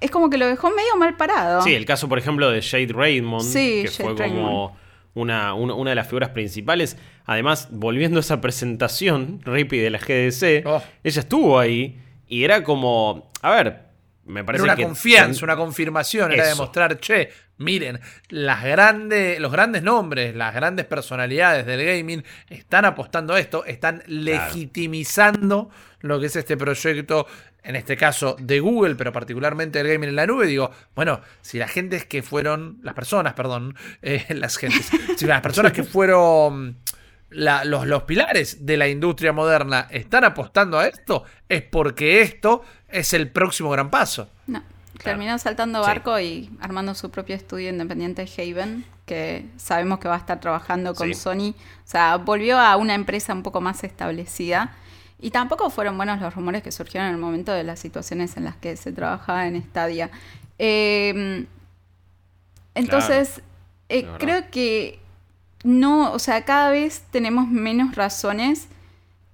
es como que lo dejó medio mal parado. Sí, el caso, por ejemplo, de Jade Raymond, que fue como una, de las figuras principales. Además, volviendo a esa presentación, Rippy de la GDC, oh. ella estuvo ahí y era como, a ver, me parece era una confianza, una confirmación, era demostrar, che, miren, las grandes, los grandes nombres, las grandes personalidades del gaming están apostando a esto, están legitimizando lo que es este proyecto en este caso de Google, pero particularmente el gaming en la nube, digo, bueno, si las gentes que fueron, las personas, perdón, eh, las gentes, si las personas que fueron los, los pilares de la industria moderna están apostando a esto, es porque esto es el próximo gran paso. No. Terminó saltando barco y armando su propio estudio independiente Haven, que sabemos que va a estar trabajando con Sony. O sea, volvió a una empresa un poco más establecida y tampoco fueron buenos los rumores que surgieron en el momento de las situaciones en las que se trabajaba en Stadia. Em, entonces, eh, creo que no, o sea, cada vez tenemos menos razones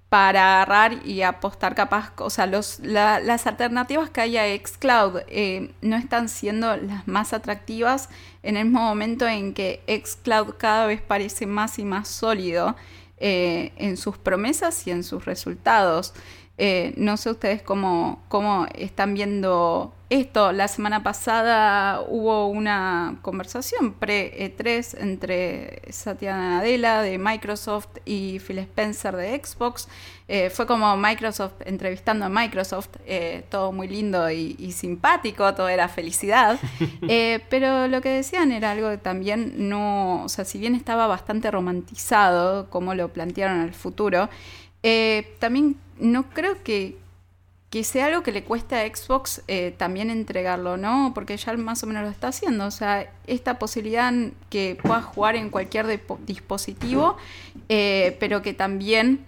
para agarrar y apostar capaz, o sea, los, las alternativas que hay a Xcloud eh, no están siendo las más atractivas en el momento en que Xcloud cada vez parece más y más sólido eh, en sus promesas y en sus resultados. Eh, no sé ustedes cómo, cómo están viendo esto. La semana pasada hubo una conversación pre-E3 entre Satya Nadella de Microsoft y Phil Spencer de Xbox. Eh, fue como Microsoft entrevistando a Microsoft, eh, todo muy lindo y, simpático, todo era felicidad. pero lo que decían era algo que también no, o sea, si bien estaba bastante romantizado, como lo plantearon al futuro, también no creo que, sea algo que le cueste a Xbox eh, también entregarlo, ¿no? Porque ya más o menos lo está haciendo. O sea, esta posibilidad que puedas jugar en cualquier dispositivo, eh, pero que también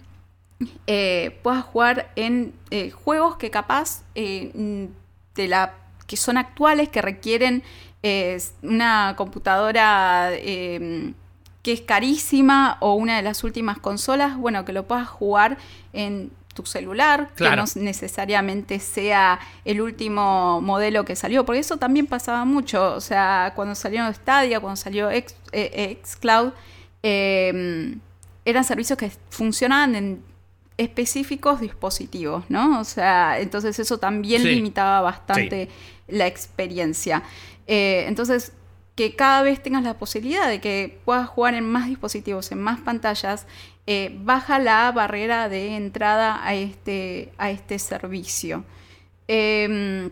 eh, puedas jugar en juegos que capaz de la que son actuales, que requieren una computadora que es carísima o una de las últimas consolas, bueno, que lo puedas jugar en tu celular, que no necesariamente sea el último modelo que salió, porque eso también pasaba mucho, o sea, cuando salió Stadia, cuando salió X, eh, Xcloud, em, eran servicios que funcionaban en específicos dispositivos, ¿no? O sea, entonces eso también limitaba bastante la experiencia. Eh, entonces, que cada vez tengas la posibilidad de que puedas jugar en más dispositivos, en más pantallas, eh, baja la barrera de entrada a este, a este servicio. Em,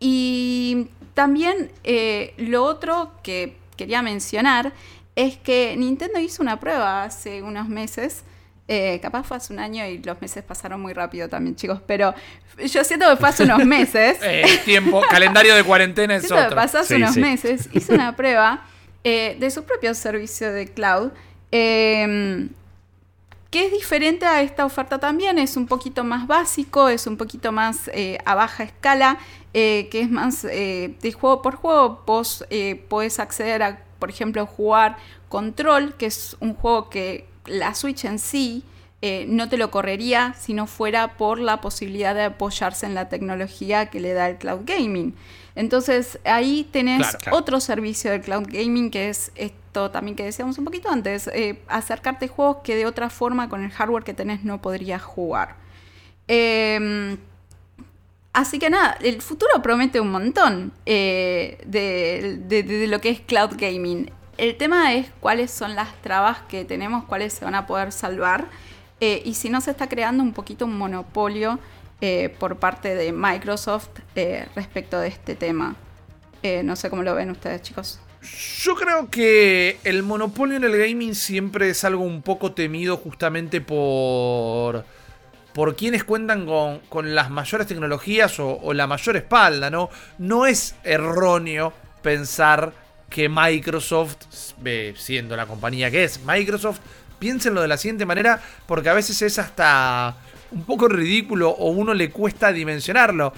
y también eh, lo otro que quería mencionar es que Nintendo hizo una prueba hace unos meses eh, capaz fue hace un año y los meses pasaron muy rápido también, chicos, pero yo siento que fue hace unos meses. eh, tiempo, calendario de cuarentena es otro. Que pasó hace unos meses, hice una prueba eh, de su propio servicio de cloud, em, que es diferente a esta oferta también, es un poquito más básico, es un poquito más eh, a baja escala, que es más de juego por juego, vos podés acceder a, por ejemplo, jugar Control, que es un juego que la Switch en sí eh, no te lo correría si no fuera por la posibilidad de apoyarse en la tecnología que le da el cloud gaming. Entonces ahí tenés otro servicio del cloud gaming que es esto también que decíamos un poquito antes, eh, acercarte juegos que de otra forma con el hardware que tenés no podrías jugar. Em, así que nada, el futuro promete un montón eh, de, lo que es cloud gaming. El tema es cuáles son las trabas que tenemos, cuáles se van a poder salvar eh, y si no se está creando un poquito un monopolio eh, por parte de Microsoft eh, respecto de este tema. no sé cómo lo ven ustedes, chicos. Yo creo que el monopolio en el gaming siempre es algo un poco temido justamente por por quienes cuentan con, las mayores tecnologías o, la mayor espalda, ¿no? No es erróneo pensar que Microsoft, siendo la compañía que es Microsoft, piénsenlo de la siguiente manera, porque a veces es hasta un poco ridículo o uno le cuesta dimensionarlo.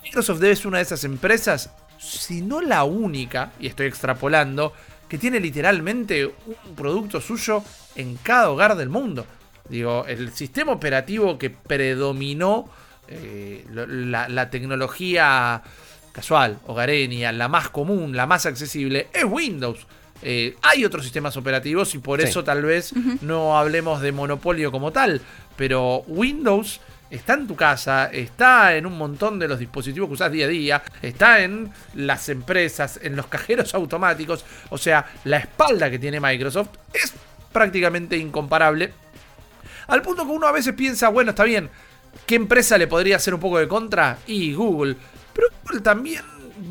Microsoft debe ser una de esas empresas, si no la única, y estoy extrapolando, que tiene literalmente un producto suyo en cada hogar del mundo. Digo, el sistema operativo que predominó eh, la tecnología casual, hogareña, la más común, la más accesible, es Windows. Eh, hay otros sistemas operativos y por eso tal vez no hablemos de monopolio como tal, pero Windows está en tu casa, está en un montón de los dispositivos que usas día a día, está en las empresas, en los cajeros automáticos, o sea, la espalda que tiene Microsoft es prácticamente incomparable. Al punto que uno a veces piensa, bueno, está bien, ¿qué empresa le podría hacer un poco de contra? Y Google. Pero Google también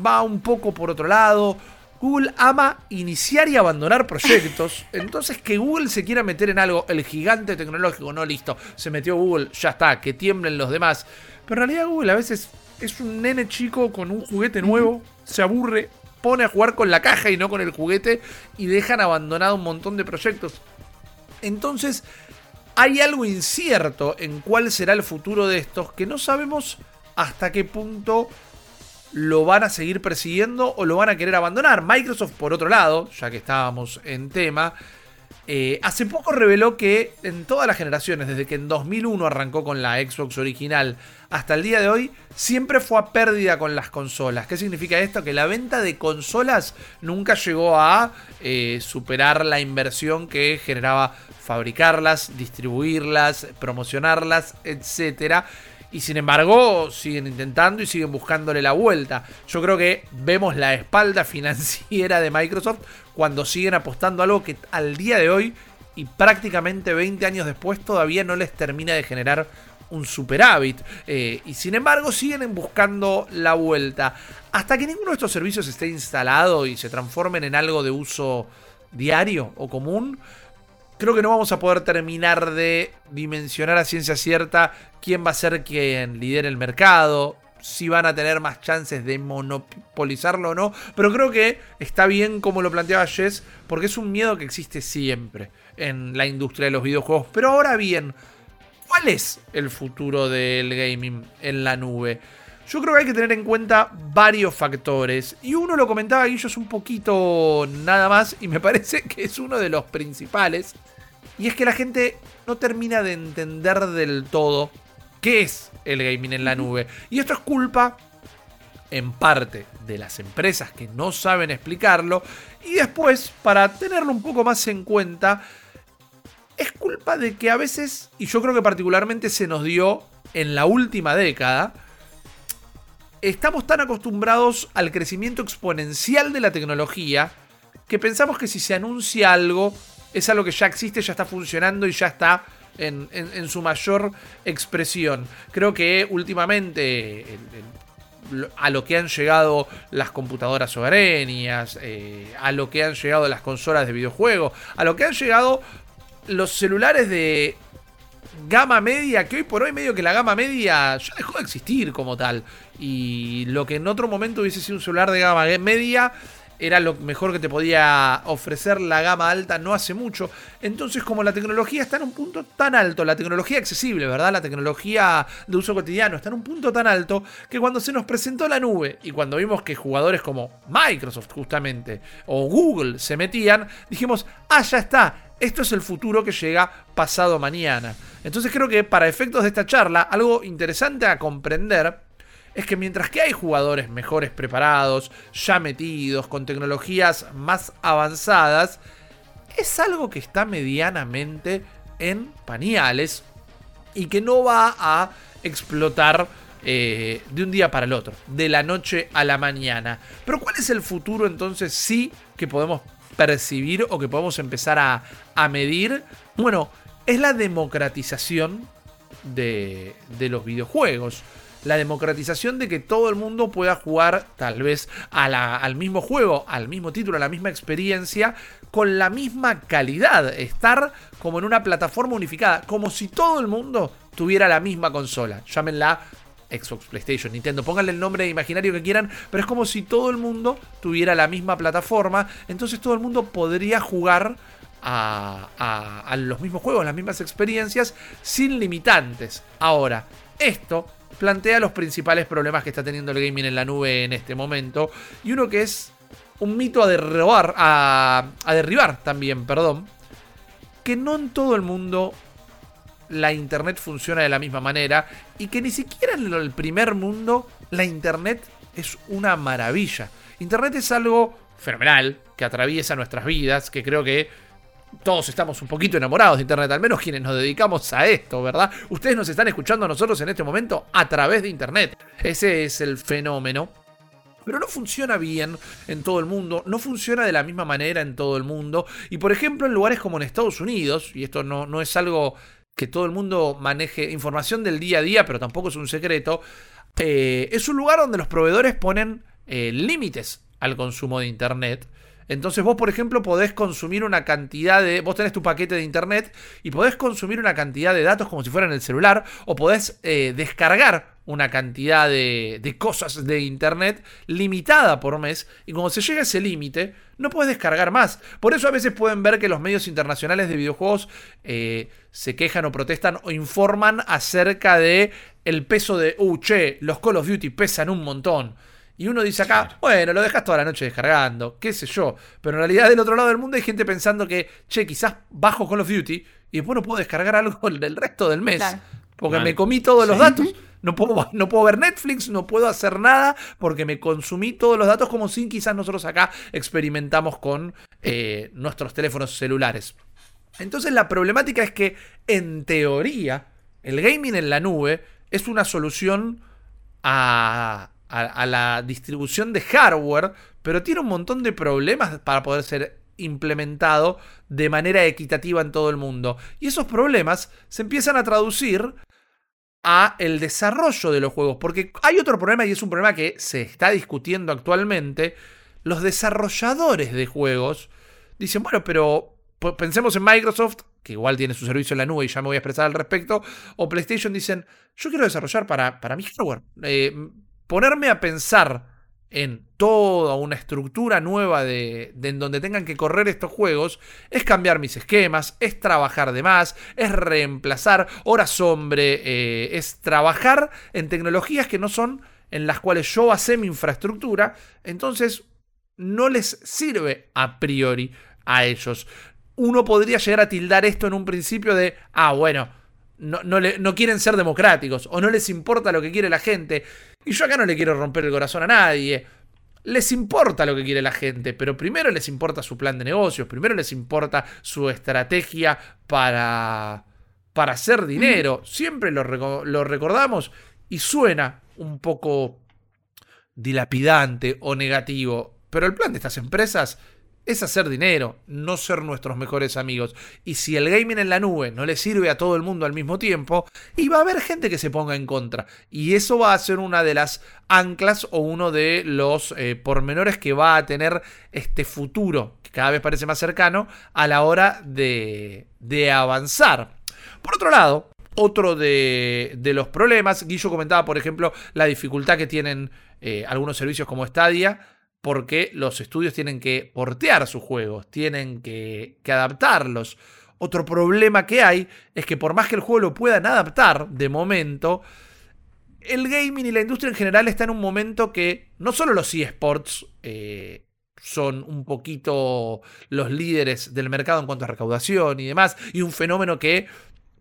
va un poco por otro lado. Google ama iniciar y abandonar proyectos. Entonces que Google se quiera meter en algo, el gigante tecnológico, no listo, se metió Google, ya está, que tiemblen los demás. Pero en realidad Google a veces es un nene chico con un juguete nuevo, se aburre, pone a jugar con la caja y no con el juguete y dejan abandonado un montón de proyectos. Entonces hay algo incierto en cuál será el futuro de estos que no sabemos hasta qué punto lo van a seguir persiguiendo o lo van a querer abandonar. Microsoft, por otro lado, ya que estábamos en tema, eh, hace poco reveló que en todas las generaciones, desde que en 2001 arrancó con la Xbox original hasta el día de hoy, siempre fue a pérdida con las consolas. ¿Qué significa esto? Que la venta de consolas nunca llegó a eh, superar la inversión que generaba fabricarlas, distribuirlas, promocionarlas, etc. Y sin embargo, siguen intentando y siguen buscándole la vuelta. Yo creo que vemos la espalda financiera de Microsoft cuando siguen apostando algo que al día de hoy y prácticamente 20 años después todavía no les termina de generar un superávit. Eh, y sin embargo siguen buscando la vuelta. Hasta que ninguno de estos servicios esté instalado y se transformen en algo de uso diario o común, creo que no vamos a poder terminar de dimensionar a ciencia cierta quién va a ser quien lidere el mercado, si van a tener más chances de monopolizarlo o no. Pero creo que está bien como lo planteaba Jess, porque es un miedo que existe siempre en la industria de los videojuegos. Pero ahora bien, ¿cuál es el futuro del gaming en la nube? Yo creo que hay que tener en cuenta varios factores. Y uno lo comentaba Guillo es un poquito nada más. Y me parece que es uno de los principales. Y es que la gente no termina de entender del todo qué es el gaming en la nube. Y esto es culpa, en parte, de las empresas que no saben explicarlo. Y después, para tenerlo un poco más en cuenta, es culpa de que a veces, y yo creo que particularmente se nos dio en la última década, estamos tan acostumbrados al crecimiento exponencial de la tecnología que pensamos que si se anuncia algo, es algo que ya existe, ya está funcionando y ya está en, su mayor expresión. Creo que últimamente a lo que han llegado las computadoras hogareñas, eh, a lo que han llegado las consolas de videojuegos, a lo que han llegado los celulares de gama media, que hoy por hoy medio que la gama media ya dejó de existir como tal. Y lo que en otro momento hubiese sido un celular de gama media era lo mejor que te podía ofrecer la gama alta no hace mucho. Entonces, como la tecnología está en un punto tan alto, la tecnología accesible, ¿verdad? La tecnología de uso cotidiano está en un punto tan alto que cuando se nos presentó la nube y cuando vimos que jugadores como Microsoft justamente o Google se metían, dijimos, ah, ya está, esto es el futuro que llega pasado mañana. Entonces creo que para efectos de esta charla, algo interesante a comprender es que mientras que hay jugadores mejores preparados, ya metidos, con tecnologías más avanzadas, es algo que está medianamente en pañales y que no va a explotar eh, de un día para el otro, de la noche a la mañana. Pero ¿cuál es el futuro entonces sí que podemos percibir o que podemos empezar a, a medir? Bueno, es la democratización de, de los videojuegos la democratización de que todo el mundo pueda jugar tal vez al mismo juego, al mismo título, a la misma experiencia, con la misma calidad. Estar como en una plataforma unificada, como si todo el mundo tuviera la misma consola. Llámenla Xbox, PlayStation, Nintendo, pónganle el nombre imaginario que quieran, pero es como si todo el mundo tuviera la misma plataforma, entonces todo el mundo podría jugar a, a, los mismos juegos, las mismas experiencias, sin limitantes. Ahora, esto plantea los principales problemas que está teniendo el gaming en la nube en este momento. Y uno que es un mito a derribar, a, derribar también, perdón. Que no en todo el mundo la internet funciona de la misma manera y que ni siquiera en el primer mundo la internet es una maravilla. Internet es algo fenomenal que atraviesa nuestras vidas, que creo que todos estamos un poquito enamorados de Internet, al menos quienes nos dedicamos a esto, ¿verdad? Ustedes nos están escuchando a nosotros en este momento a través de Internet. Ese es el fenómeno. Pero no funciona bien en todo el mundo, no funciona de la misma manera en todo el mundo. Y por ejemplo, en lugares como en Estados Unidos, y esto no, no es algo que todo el mundo maneje, información del día a día, pero tampoco es un secreto, eh, es un lugar donde los proveedores ponen eh, límites al consumo de Internet. Entonces vos, por ejemplo, podés consumir una cantidad de... Vos tenés tu paquete de internet y podés consumir una cantidad de datos como si fuera en el celular o podés eh, descargar una cantidad de, de, cosas de internet limitada por mes y cuando se llega a ese límite no puedes descargar más. Por eso a veces pueden ver que los medios internacionales de videojuegos eh, se quejan o protestan o informan acerca de el peso de, uh, che, los Call of Duty pesan un montón. Y uno dice acá, bueno, lo dejas toda la noche descargando, qué sé yo. Pero en realidad del otro lado del mundo hay gente pensando que, che, quizás bajo Call of Duty y después no puedo descargar algo del resto del mes. Porque me comí todos los datos. No puedo, no puedo ver Netflix, no puedo hacer nada porque me consumí todos los datos como si quizás nosotros acá experimentamos con eh, nuestros teléfonos celulares. Entonces la problemática es que en teoría el gaming en la nube es una solución a, a, la distribución de hardware, pero tiene un montón de problemas para poder ser implementado de manera equitativa en todo el mundo. Y esos problemas se empiezan a traducir a el desarrollo de los juegos, porque hay otro problema y es un problema que se está discutiendo actualmente. Los desarrolladores de juegos dicen, bueno, pero pensemos en Microsoft, que igual tiene su servicio en la nube y ya me voy a expresar al respecto, o PlayStation dicen, yo quiero desarrollar para, para mi hardware. Eh, ponerme a pensar en toda una estructura nueva de, en donde tengan que correr estos juegos, es cambiar mis esquemas, es trabajar de más, es reemplazar horas hombre, eh, es trabajar en tecnologías que no son en las cuales yo basé mi infraestructura, entonces no les sirve a priori a ellos. Uno podría llegar a tildar esto en un principio de, ah, bueno, no, no, quieren ser democráticos o no les importa lo que quiere la gente. Y yo acá no le quiero romper el corazón a nadie. Les importa lo que quiere la gente, pero primero les importa su plan de negocios, primero les importa su estrategia para, para hacer dinero. Siempre lo, lo recordamos y suena un poco dilapidante o negativo, pero el plan de estas empresas es hacer dinero, no ser nuestros mejores amigos. Y si el gaming en la nube no le sirve a todo el mundo al mismo tiempo, y va a haber gente que se ponga en contra. Y eso va a ser una de las anclas o uno de los eh, pormenores que va a tener este futuro, que cada vez parece más cercano, a la hora de, avanzar. Por otro lado, otro de, de, los problemas, Guillo comentaba, por ejemplo, la dificultad que tienen eh, algunos servicios como Stadia porque los estudios tienen que portear sus juegos, tienen que, adaptarlos. Otro problema que hay es que por más que el juego lo puedan adaptar de momento, el gaming y la industria en general está en un momento que no solo los eSports eh, son un poquito los líderes del mercado en cuanto a recaudación y demás, y un fenómeno que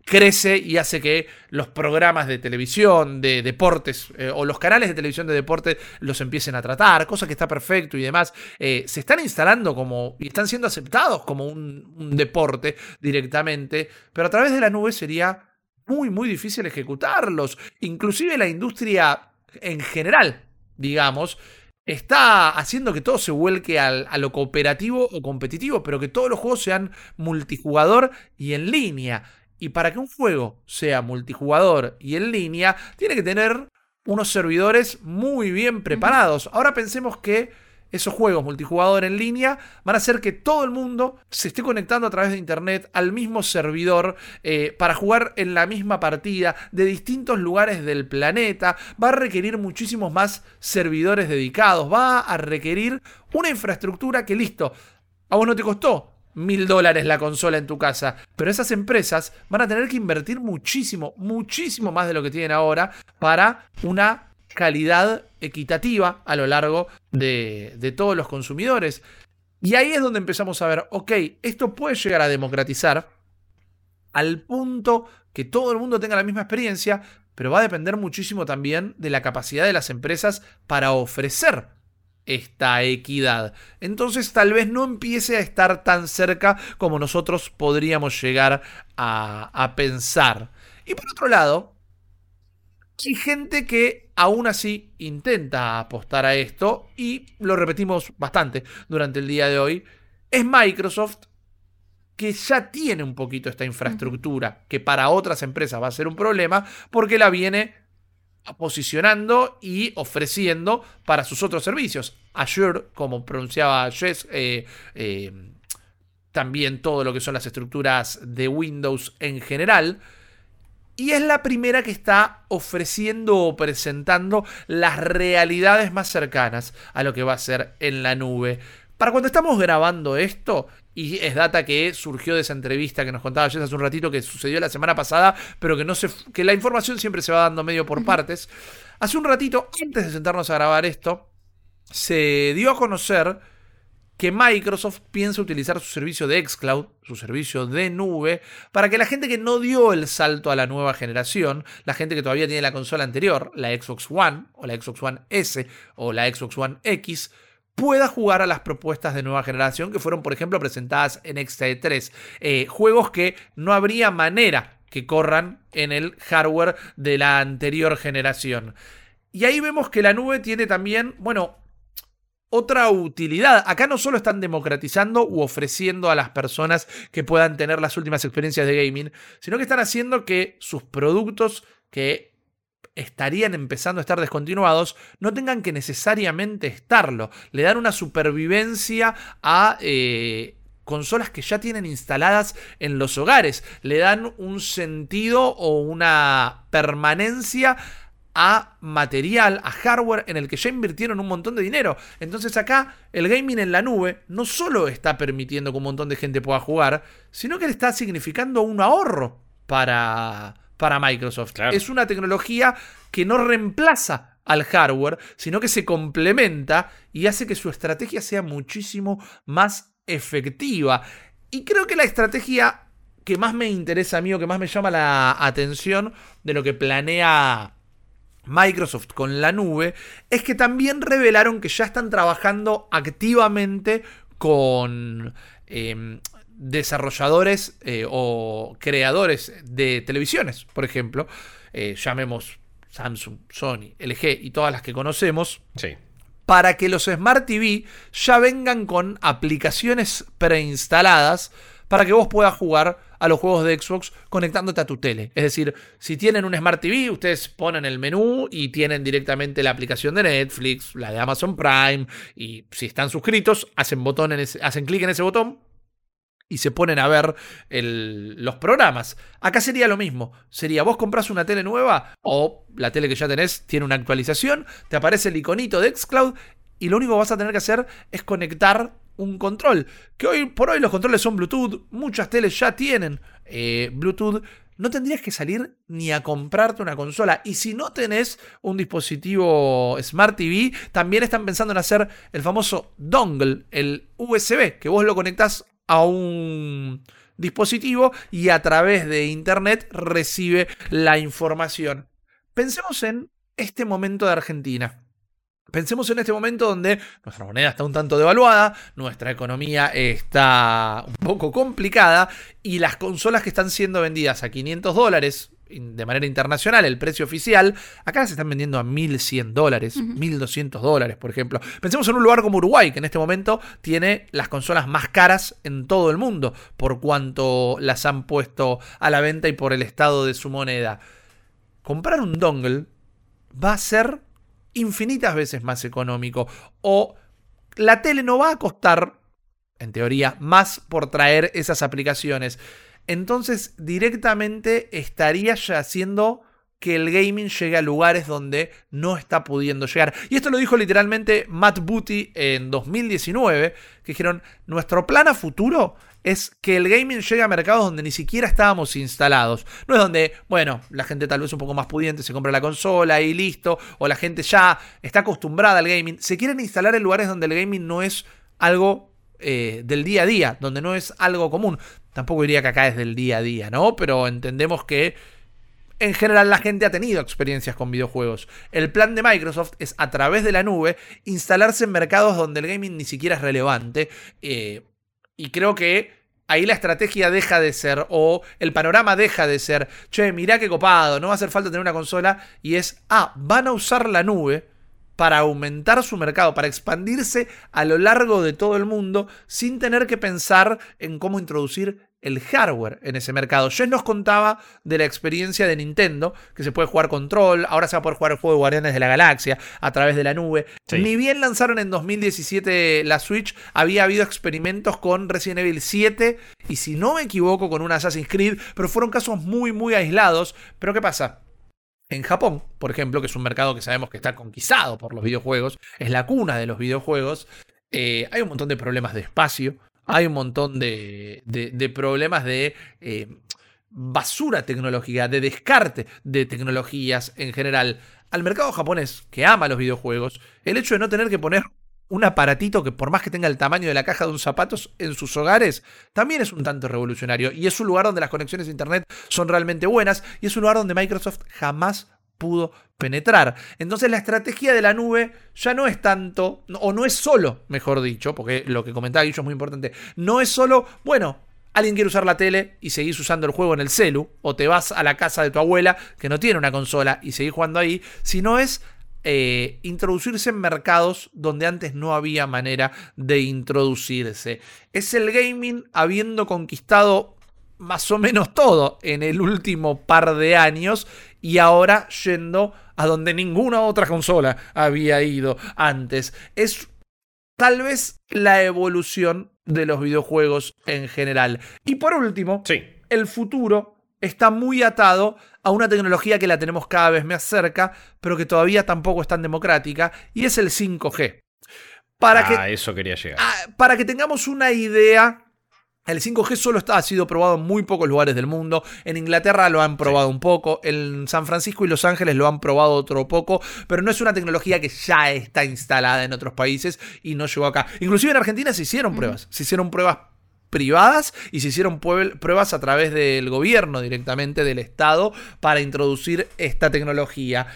crece y hace que los programas de televisión, de deportes, eh, o los canales de televisión de deporte los empiecen a tratar, cosa que está perfecto y demás, eh, se están instalando como, y están siendo aceptados como un, un deporte directamente, pero a través de la nube sería muy, muy difícil ejecutarlos. Inclusive la industria en general, digamos, está haciendo que todo se vuelque al, a lo cooperativo o competitivo, pero que todos los juegos sean multijugador y en línea. Y para que un juego sea multijugador y en línea, tiene que tener unos servidores muy bien preparados. Ahora pensemos que esos juegos multijugador en línea van a hacer que todo el mundo se esté conectando a través de internet al mismo servidor eh, para jugar en la misma partida de distintos lugares del planeta. Va a requerir muchísimos más servidores dedicados. Va a requerir una infraestructura que listo. A vos no te costó mil dólares la consola en tu casa. Pero esas empresas van a tener que invertir muchísimo, muchísimo más de lo que tienen ahora para una calidad equitativa a lo largo de, de todos los consumidores. Y ahí es donde empezamos a ver, ok, esto puede llegar a democratizar al punto que todo el mundo tenga la misma experiencia, pero va a depender muchísimo también de la capacidad de las empresas para ofrecer esta equidad. Entonces tal vez no empiece a estar tan cerca como nosotros podríamos llegar a, pensar. Y por otro lado, hay gente que aún así intenta apostar a esto y lo repetimos bastante durante el día de hoy. Es Microsoft que ya tiene un poquito esta infraestructura, que para otras empresas va a ser un problema porque la viene posicionando y ofreciendo para sus otros servicios. Azure, como pronunciaba Jess, eh, eh, también todo lo que son las estructuras de Windows en general. Y es la primera que está ofreciendo o presentando las realidades más cercanas a lo que va a ser en la nube. Para cuando estamos grabando esto, y es data que surgió de esa entrevista que nos contaba Jess hace un ratito, que sucedió la semana pasada, pero que, no se, que la información siempre se va dando medio por partes. Hace un ratito, antes de sentarnos a grabar esto, se dio a conocer que Microsoft piensa utilizar su servicio de xCloud, su servicio de nube, para que la gente que no dio el salto a la nueva generación, la gente que todavía tiene la consola anterior, la Xbox One o la Xbox One S o la Xbox One X, pueda jugar a las propuestas de nueva generación que fueron, por ejemplo, presentadas en XT3. Eh, juegos que no habría manera que corran en el hardware de la anterior generación. Y ahí vemos que la nube tiene también, bueno, otra utilidad. Acá no solo están democratizando u ofreciendo a las personas que puedan tener las últimas experiencias de gaming, sino que están haciendo que sus productos que estarían empezando a estar descontinuados no tengan que necesariamente estarlo. Le dan una supervivencia a... Eh, consolas que ya tienen instaladas en los hogares. Le dan un sentido o una permanencia a material, a hardware en el que ya invirtieron un montón de dinero. Entonces acá el gaming en la nube no solo está permitiendo que un montón de gente pueda jugar, sino que le está significando un ahorro para, para Microsoft. Es una tecnología que no reemplaza al hardware, sino que se complementa y hace que su estrategia sea muchísimo más efectiva. Y creo que la estrategia que más me interesa a mí o que más me llama la atención de lo que planea Microsoft con la nube, es que también revelaron que ya están trabajando activamente con em, desarrolladores eh, o creadores de televisiones, por ejemplo, eh, llamemos Samsung, Sony, LG y todas las que conocemos. Para que los Smart TV ya vengan con aplicaciones preinstaladas para que vos puedas jugar a los juegos de Xbox conectándote a tu tele. Es decir, si tienen un Smart TV, ustedes ponen el menú y tienen directamente la aplicación de Netflix, la de Amazon Prime, y si están suscritos, hacen, botón en hacen clic en ese botón y se ponen a ver los programas. Acá sería lo mismo. Sería vos compras una tele nueva o la tele que ya tenés tiene una actualización, te aparece el iconito de Xcloud y lo único que vas a tener que hacer es conectar un control. Que hoy por hoy los controles son Bluetooth, muchas teles ya tienen eh, Bluetooth. No tendrías que salir ni a comprarte una consola. Y si no tenés un dispositivo Smart TV, también están pensando en hacer el famoso dongle, el USB, que vos lo conectás a un dispositivo y a través de internet recibe la información. Pensemos en este momento de Argentina. Pensemos en este momento donde nuestra moneda está un tanto devaluada, nuestra economía está un poco complicada y las consolas que están siendo vendidas a 500 dólares de manera internacional, el precio oficial, acá se están vendiendo a 1.100 dólares, 1.200 dólares, por ejemplo. Pensemos en un lugar como Uruguay, que en este momento tiene las consolas más caras en todo el mundo, por cuanto las han puesto a la venta y por el estado de su moneda. Comprar un dongle va a ser infinitas veces más económico. O la tele no va a costar, en teoría, más por traer esas aplicaciones. Entonces directamente estaría ya haciendo que el gaming llegue a lugares donde no está pudiendo llegar. Y esto lo dijo literalmente Matt Booty en 2019, que dijeron, nuestro plan a futuro es que el gaming llegue a mercados donde ni siquiera estábamos instalados. No es donde, bueno, la gente tal vez un poco más pudiente se compra la consola y listo, o la gente ya está acostumbrada al gaming. Se quieren instalar en lugares donde el gaming no es algo eh, del día a día, donde no es algo común. Tampoco diría que acá es del día a día, ¿no? Pero entendemos que en general la gente ha tenido experiencias con videojuegos. El plan de Microsoft es a través de la nube instalarse en mercados donde el gaming ni siquiera es relevante. Eh, y creo que ahí la estrategia deja de ser, o el panorama deja de ser, che, mirá qué copado, no va a hacer falta tener una consola, y es, ah, van a usar la nube para aumentar su mercado, para expandirse a lo largo de todo el mundo sin tener que pensar en cómo introducir el hardware en ese mercado. Jess nos contaba de la experiencia de Nintendo, que se puede jugar control, ahora se va a poder jugar el juego de Guardianes de la Galaxia a través de la nube. Ni bien lanzaron en 2017 la Switch, había habido experimentos con Resident Evil 7 y si no me equivoco con un Assassin's Creed, pero fueron casos muy muy aislados. Pero ¿qué pasa? En Japón, por ejemplo, que es un mercado que sabemos que está conquistado por los videojuegos, es la cuna de los videojuegos, eh, hay un montón de problemas de espacio, hay un montón de, problemas de eh, basura tecnológica, de descarte de tecnologías en general. Al mercado japonés, que ama los videojuegos, el hecho de no tener que poner un aparatito que por más que tenga el tamaño de la caja de un zapato en sus hogares, también es un tanto revolucionario. Y es un lugar donde las conexiones a Internet son realmente buenas y es un lugar donde Microsoft jamás pudo penetrar. Entonces la estrategia de la nube ya no es tanto, o no es solo, mejor dicho, porque lo que comentaba Guillo es muy importante, no es solo, bueno, alguien quiere usar la tele y seguís usando el juego en el celu, o te vas a la casa de tu abuela que no tiene una consola y seguís jugando ahí, sino es eh, introducirse en mercados donde antes no había manera de introducirse. Es el gaming habiendo conquistado más o menos todo en el último par de años y ahora yendo a donde ninguna otra consola había ido antes. Es tal vez la evolución de los videojuegos en general. Y por último, el futuro está muy atado a una tecnología que la tenemos cada vez más cerca, pero que todavía tampoco es tan democrática, y es el 5G. Para ah, eso quería llegar. Ah, para que tengamos una idea el 5G solo ha sido probado en muy pocos lugares del mundo. En Inglaterra lo han probado un poco. En San Francisco y Los Ángeles lo han probado otro poco. Pero no es una tecnología que ya está instalada en otros países y no llegó acá. Inclusive en Argentina se hicieron pruebas. Se hicieron pruebas privadas y se hicieron pruebas a través del gobierno directamente del Estado para introducir esta tecnología.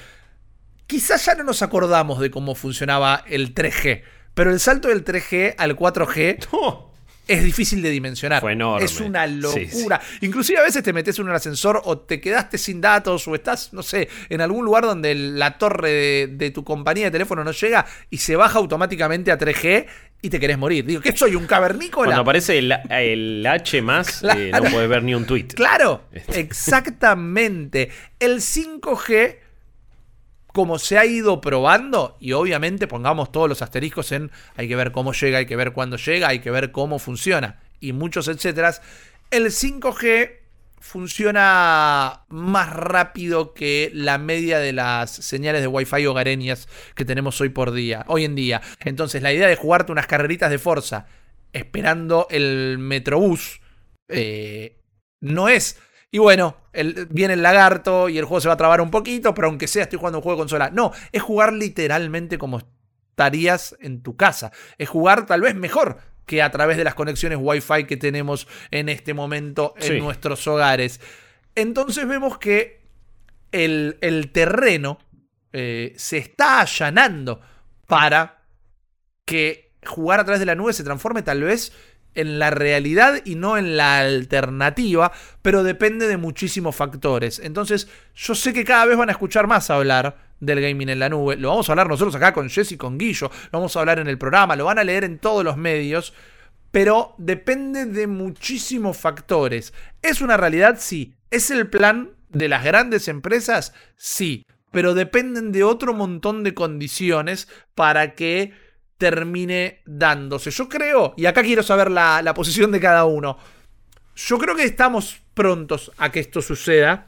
Quizás ya no nos acordamos de cómo funcionaba el 3G. Pero el salto del 3G al 4G es difícil de dimensionar. Fue enorme. Es una locura. Inclusive a veces te metes en un ascensor o te quedaste sin datos o estás, no sé, en algún lugar donde la torre de, tu compañía de teléfono no llega y se baja automáticamente a 3G y te querés morir. Digo, ¿qué soy? ¿Un cavernícola? Cuando aparece el, H más, eh, no puedes ver ni un tweet. Claro, este. exactamente. El 5G como se ha ido probando, y obviamente pongamos todos los asteriscos en hay que ver cómo llega, hay que ver cuándo llega, hay que ver cómo funciona, y muchos etcétera, el 5G funciona más rápido que la media de las señales de Wi-Fi hogareñas que tenemos hoy por día, hoy en día. Entonces, la idea de jugarte unas carreritas de fuerza esperando el Metrobús eh, no es y bueno, viene el lagarto y el juego se va a trabar un poquito, pero aunque sea estoy jugando un juego de consola. No, es jugar literalmente como estarías en tu casa. Es jugar tal vez mejor que a través de las conexiones Wi-Fi que tenemos en este momento en nuestros hogares. Entonces vemos que el, terreno eh, se está allanando para que jugar a través de la nube se transforme tal vez en la realidad y no en la alternativa, pero depende de muchísimos factores. Entonces, yo sé que cada vez van a escuchar más hablar del gaming en la nube. Lo vamos a hablar nosotros acá con Jesse y con Guillo, lo vamos a hablar en el programa, lo van a leer en todos los medios, pero depende de muchísimos factores. ¿Es una realidad? Sí. ¿Es el plan de las grandes empresas? Sí. Pero dependen de otro montón de condiciones para que termine dándose. Yo creo, y acá quiero saber la, posición de cada uno, yo creo que estamos prontos a que esto suceda.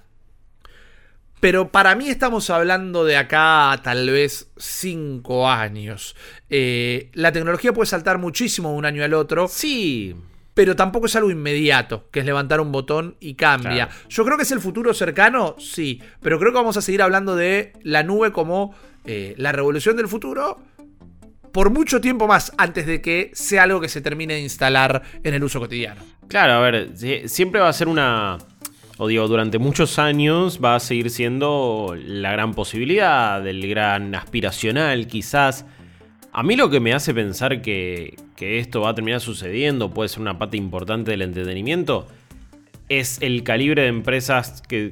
Pero para mí estamos hablando de acá tal vez 5 años. Eh, la tecnología puede saltar muchísimo de un año al otro. Sí. Pero tampoco es algo inmediato, que es levantar un botón y cambia. Yo creo que es el futuro cercano, sí. Pero creo que vamos a seguir hablando de la nube como eh, la revolución del futuro por mucho tiempo más antes de que sea algo que se termine de instalar en el uso cotidiano. Claro, a ver, siempre va a ser una, o digo, durante muchos años va a seguir siendo la gran posibilidad, del gran aspiracional quizás. A mí lo que me hace pensar que, esto va a terminar sucediendo, puede ser una parte importante del entretenimiento, es el calibre de empresas que,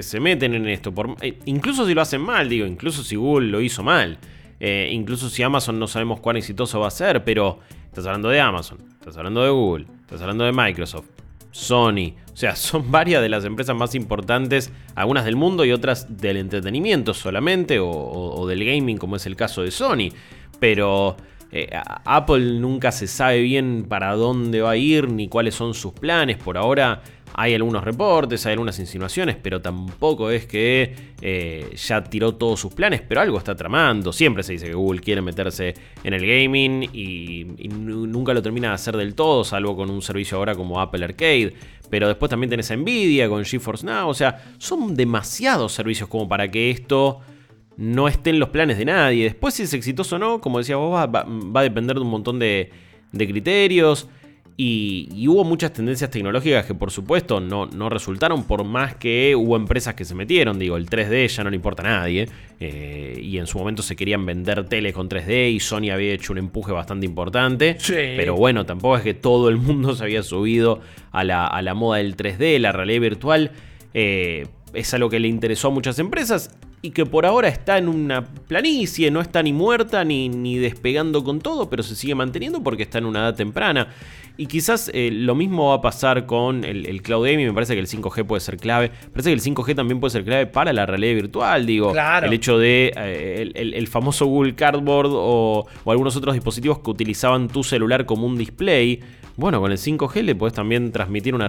se meten en esto. Eh, incluso si lo hacen mal, digo, incluso si Google lo hizo mal. Eh, incluso si Amazon no sabemos cuán exitoso va a ser, pero estás hablando de Amazon, estás hablando de Google, estás hablando de Microsoft, Sony. O sea, son varias de las empresas más importantes, algunas del mundo y otras del entretenimiento solamente, o, del gaming, como es el caso de Sony. Pero eh, Apple nunca se sabe bien para dónde va a ir ni cuáles son sus planes. Por ahora hay algunos reportes, hay algunas insinuaciones, pero tampoco es que eh, ya tiró todos sus planes, pero algo está tramando. Siempre se dice que Google quiere meterse en el gaming y, nunca lo termina de hacer del todo, salvo con un servicio ahora como Apple Arcade. Pero después también tenés Nvidia con GeForce Now, o sea, son demasiados servicios como para que esto no esté en los planes de nadie. Después si es exitoso o no, como decía vos, va, a depender de un montón de criterios. Y, hubo muchas tendencias tecnológicas que por supuesto no, no, resultaron por más que hubo empresas que se metieron. Digo, el 3D ya no le importa a nadie. Eh, y en su momento se querían vender tele con 3D y Sony había hecho un empuje bastante importante. Pero bueno, tampoco es que todo el mundo se había subido a la, moda del 3D, la realidad virtual. Eh, es algo que le interesó a muchas empresas y que por ahora está en una planicie, no está ni muerta ni, ni despegando con todo, pero se sigue manteniendo porque está en una edad temprana. Y quizás eh, lo mismo va a pasar con el, cloud gaming. Me parece que el 5G puede ser clave. Me parece que el 5G también puede ser clave para la realidad virtual. Digo, el hecho de eh, el, famoso Google Cardboard o, o algunos otros dispositivos que utilizaban tu celular como un display. Bueno, con el 5G le puedes también transmitir una,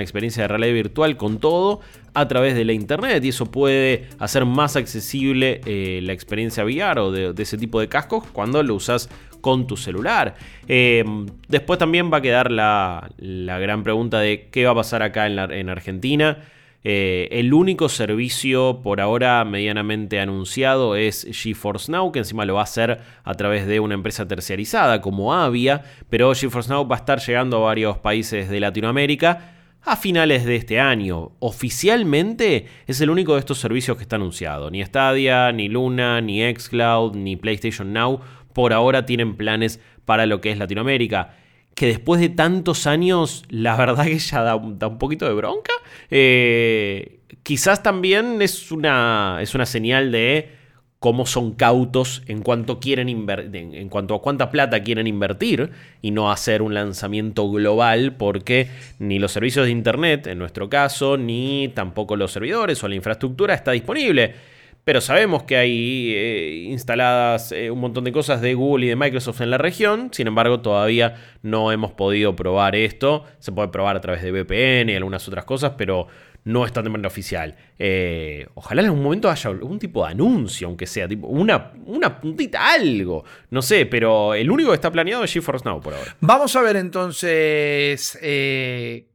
experiencia de realidad virtual con todo a través de la internet y eso puede hacer más accesible eh, la experiencia VR o de, ese tipo de cascos cuando lo usas con tu celular. Eh, después también va a quedar la, gran pregunta de qué va a pasar acá en Argentina. Eh, el único servicio por ahora medianamente anunciado es GeForce Now, que encima lo va a hacer a través de una empresa terciarizada como Avia, pero GeForce Now va a estar llegando a varios países de Latinoamérica a finales de este año. Oficialmente es el único de estos servicios que está anunciado. Ni Stadia, ni Luna, ni Xcloud, ni PlayStation Now por ahora tienen planes para lo que es Latinoamérica que después de tantos años, la verdad que ya da, un poquito de bronca. Eh, quizás también es una, es una señal de cómo son cautos en cuanto, quieren en cuanto a cuánta plata quieren invertir y no hacer un lanzamiento global porque ni los servicios de Internet, en nuestro caso, ni tampoco los servidores o la infraestructura está disponible. Pero sabemos que hay eh, instaladas eh, un montón de cosas de Google y de Microsoft en la región. Sin embargo, todavía no hemos podido probar esto. Se puede probar a través de VPN y algunas otras cosas, pero no está de manera oficial. Eh, ojalá en algún momento haya algún tipo de anuncio, aunque sea, tipo una, una puntita, algo. No sé, pero el único que está planeado es GeForce Now por ahora. Vamos a ver entonces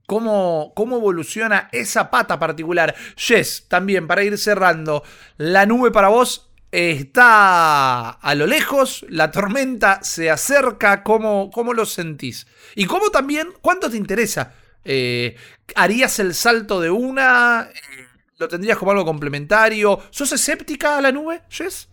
cómo, cómo evoluciona esa pata particular. Jess, también para ir cerrando, la nube para vos está a lo lejos, la tormenta se acerca, ¿cómo, cómo lo sentís? Y cómo también, ¿cuánto te interesa? Eh, ¿Harías el salto de una? ¿Lo tendrías como algo complementario? ¿Sos escéptica a la nube, Jess?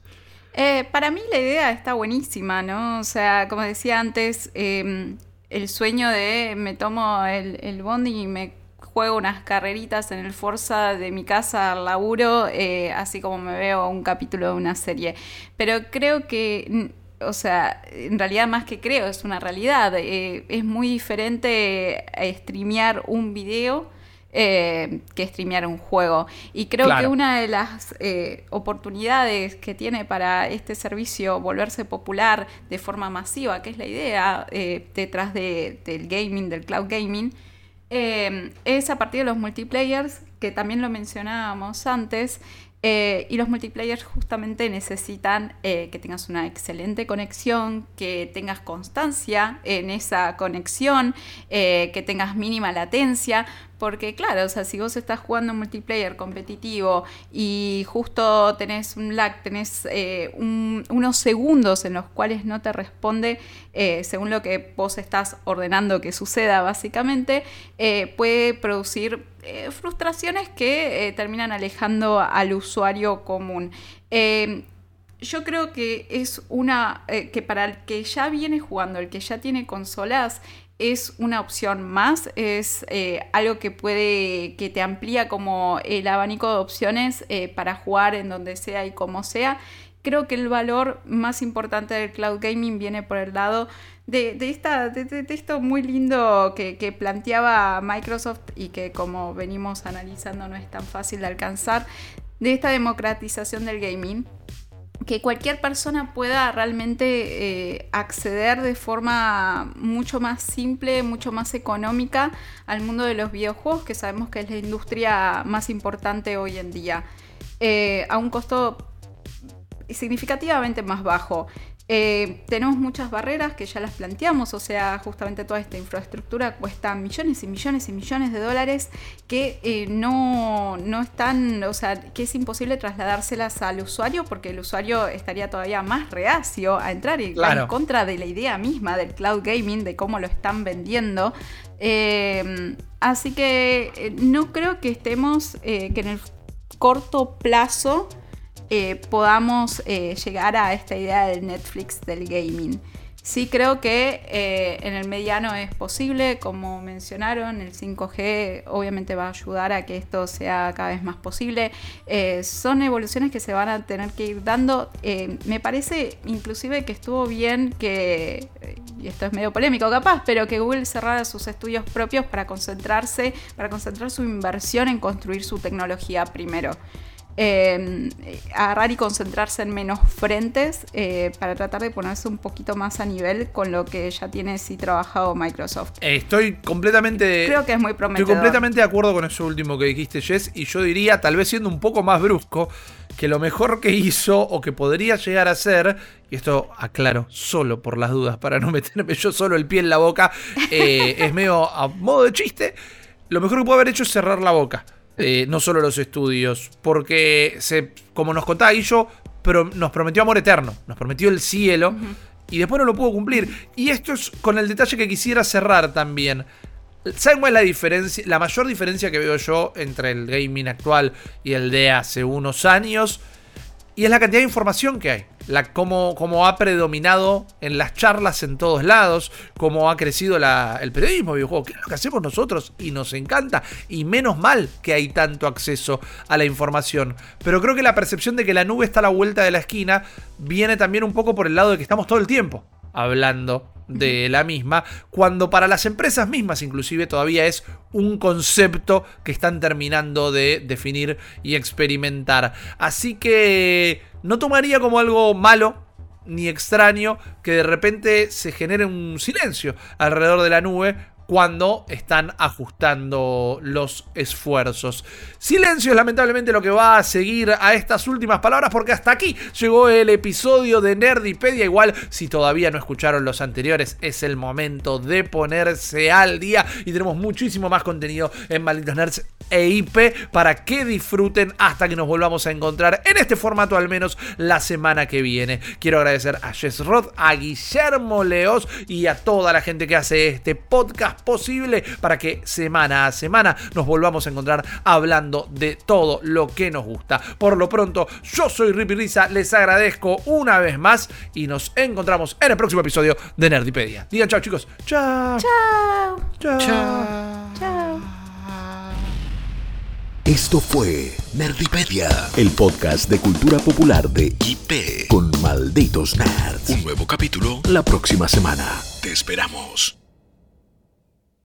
Eh, para mí la idea está buenísima, ¿no? O sea, como decía antes, em, el sueño de me tomo el, el bondi y me juego unas carreritas en el Forza de mi casa al laburo, eh, así como me veo un capítulo de una serie. Pero creo que, o sea, en realidad más que creo, es una realidad. Eh, es muy diferente streamear un video eh, que streamear un juego. Y creo que una de las eh, oportunidades que tiene para este servicio volverse popular de forma masiva, que es la idea eh, detrás del gaming, del cloud gaming, es a partir de los multiplayers, que también lo mencionábamos antes, eh, y los multiplayers justamente necesitan eh, que tengas una excelente conexión, que tengas constancia en esa conexión, eh, que tengas mínima latencia, porque claro, o sea, si vos estás jugando multiplayer competitivo y justo tenés un lag, tenés unos segundos en los cuales no te responde según lo que vos estás ordenando que suceda básicamente, puede producir eh, frustraciones que eh, terminan alejando al usuario común. Eh, yo creo que es una que para el que ya viene jugando, el que ya tiene consolas, es una opción más, es algo que puede, que te amplía como el abanico de opciones para jugar en donde sea y como sea. Creo que el valor más importante del cloud gaming viene por el lado de, esta, de, esto muy lindo que, planteaba Microsoft y que como venimos analizando no es tan fácil de alcanzar, de esta democratización del gaming, que cualquier persona pueda realmente eh, acceder de forma mucho más simple, mucho más económica al mundo de los videojuegos, que sabemos que es la industria más importante hoy en día, eh, a un costo significativamente más bajo. Eh, tenemos muchas barreras que ya las planteamos, o sea, justamente toda esta infraestructura cuesta millones y millones y millones de dólares que eh, no, no están, o sea, que es imposible trasladárselas al usuario porque el usuario estaría todavía más reacio a entrar y va en contra de la idea misma del cloud gaming, de cómo lo están vendiendo. Eh, así que no creo que estemos, que en el corto plazo eh, podamos eh, llegar a esta idea del Netflix del gaming. Sí creo que eh, en el mediano es posible, como mencionaron, el 5G obviamente va a ayudar a que esto sea cada vez más posible. son evoluciones que se van a tener que ir dando. me parece inclusive que estuvo bien que, y esto es medio polémico capaz, pero que Google cerrara sus estudios propios para concentrarse, para concentrar su inversión en construir su tecnología primero. Eh, agarrar y concentrarse en menos frentes eh, para tratar de ponerse un poquito más a nivel con lo que ya tiene sí trabajado Microsoft. estoy completamente. Creo que es muy prometedor. Estoy completamente de acuerdo con eso último que dijiste, Jess, y yo diría, tal vez siendo un poco más brusco, que lo mejor que hizo o que podría llegar a ser, y esto aclaro solo por las dudas, para no meterme yo solo el pie en la boca, eh, es medio a modo de chiste, lo mejor que puede haber hecho es cerrar la boca. Eh, no solo los estudios, porque se, como nos contaba Guillo, pero nos prometió amor eterno, nos prometió el cielo y después no lo pudo cumplir. Y esto es con el detalle que quisiera cerrar también. ¿Saben cuál es la diferencia? La mayor diferencia que veo yo entre el gaming actual y el de hace unos años. Y es la cantidad de información que hay. La, cómo, ha predominado en las charlas en todos lados, cómo ha crecido el periodismo videojuego, que es lo que hacemos nosotros y nos encanta, y menos mal que hay tanto acceso a la información. Pero creo que la percepción de que la nube está a la vuelta de la esquina viene también un poco por el lado de que estamos todo el tiempo hablando de la misma, cuando para las empresas mismas inclusive todavía es un concepto que están terminando de definir y experimentar. Así que no tomaría como algo malo ni extraño que de repente se genere un silencio alrededor de la nube cuando están ajustando los esfuerzos. Silencio es lamentablemente lo que va a seguir a estas últimas palabras porque hasta aquí llegó el episodio de Nerdipedia. Igual si todavía no escucharon los anteriores es el momento de ponerse al día y tenemos muchísimo más contenido en Malditos Nerds e IP para que disfruten hasta que nos volvamos a encontrar en este formato al menos la semana que viene. Quiero agradecer a Jess Roth, a Guillermo Leos y a toda la gente que hace este podcast posible para que semana a semana nos volvamos a encontrar hablando de todo lo que nos gusta. Por lo pronto, yo soy Rippy Risa, les agradezco una vez más y nos encontramos en el próximo episodio de Nerdipedia. Digan chao chicos. Chao. Chao. Chao. Chao. Esto fue Nerdipedia, el podcast de cultura popular de IP con malditos nerds. Un nuevo capítulo la próxima semana. Te esperamos.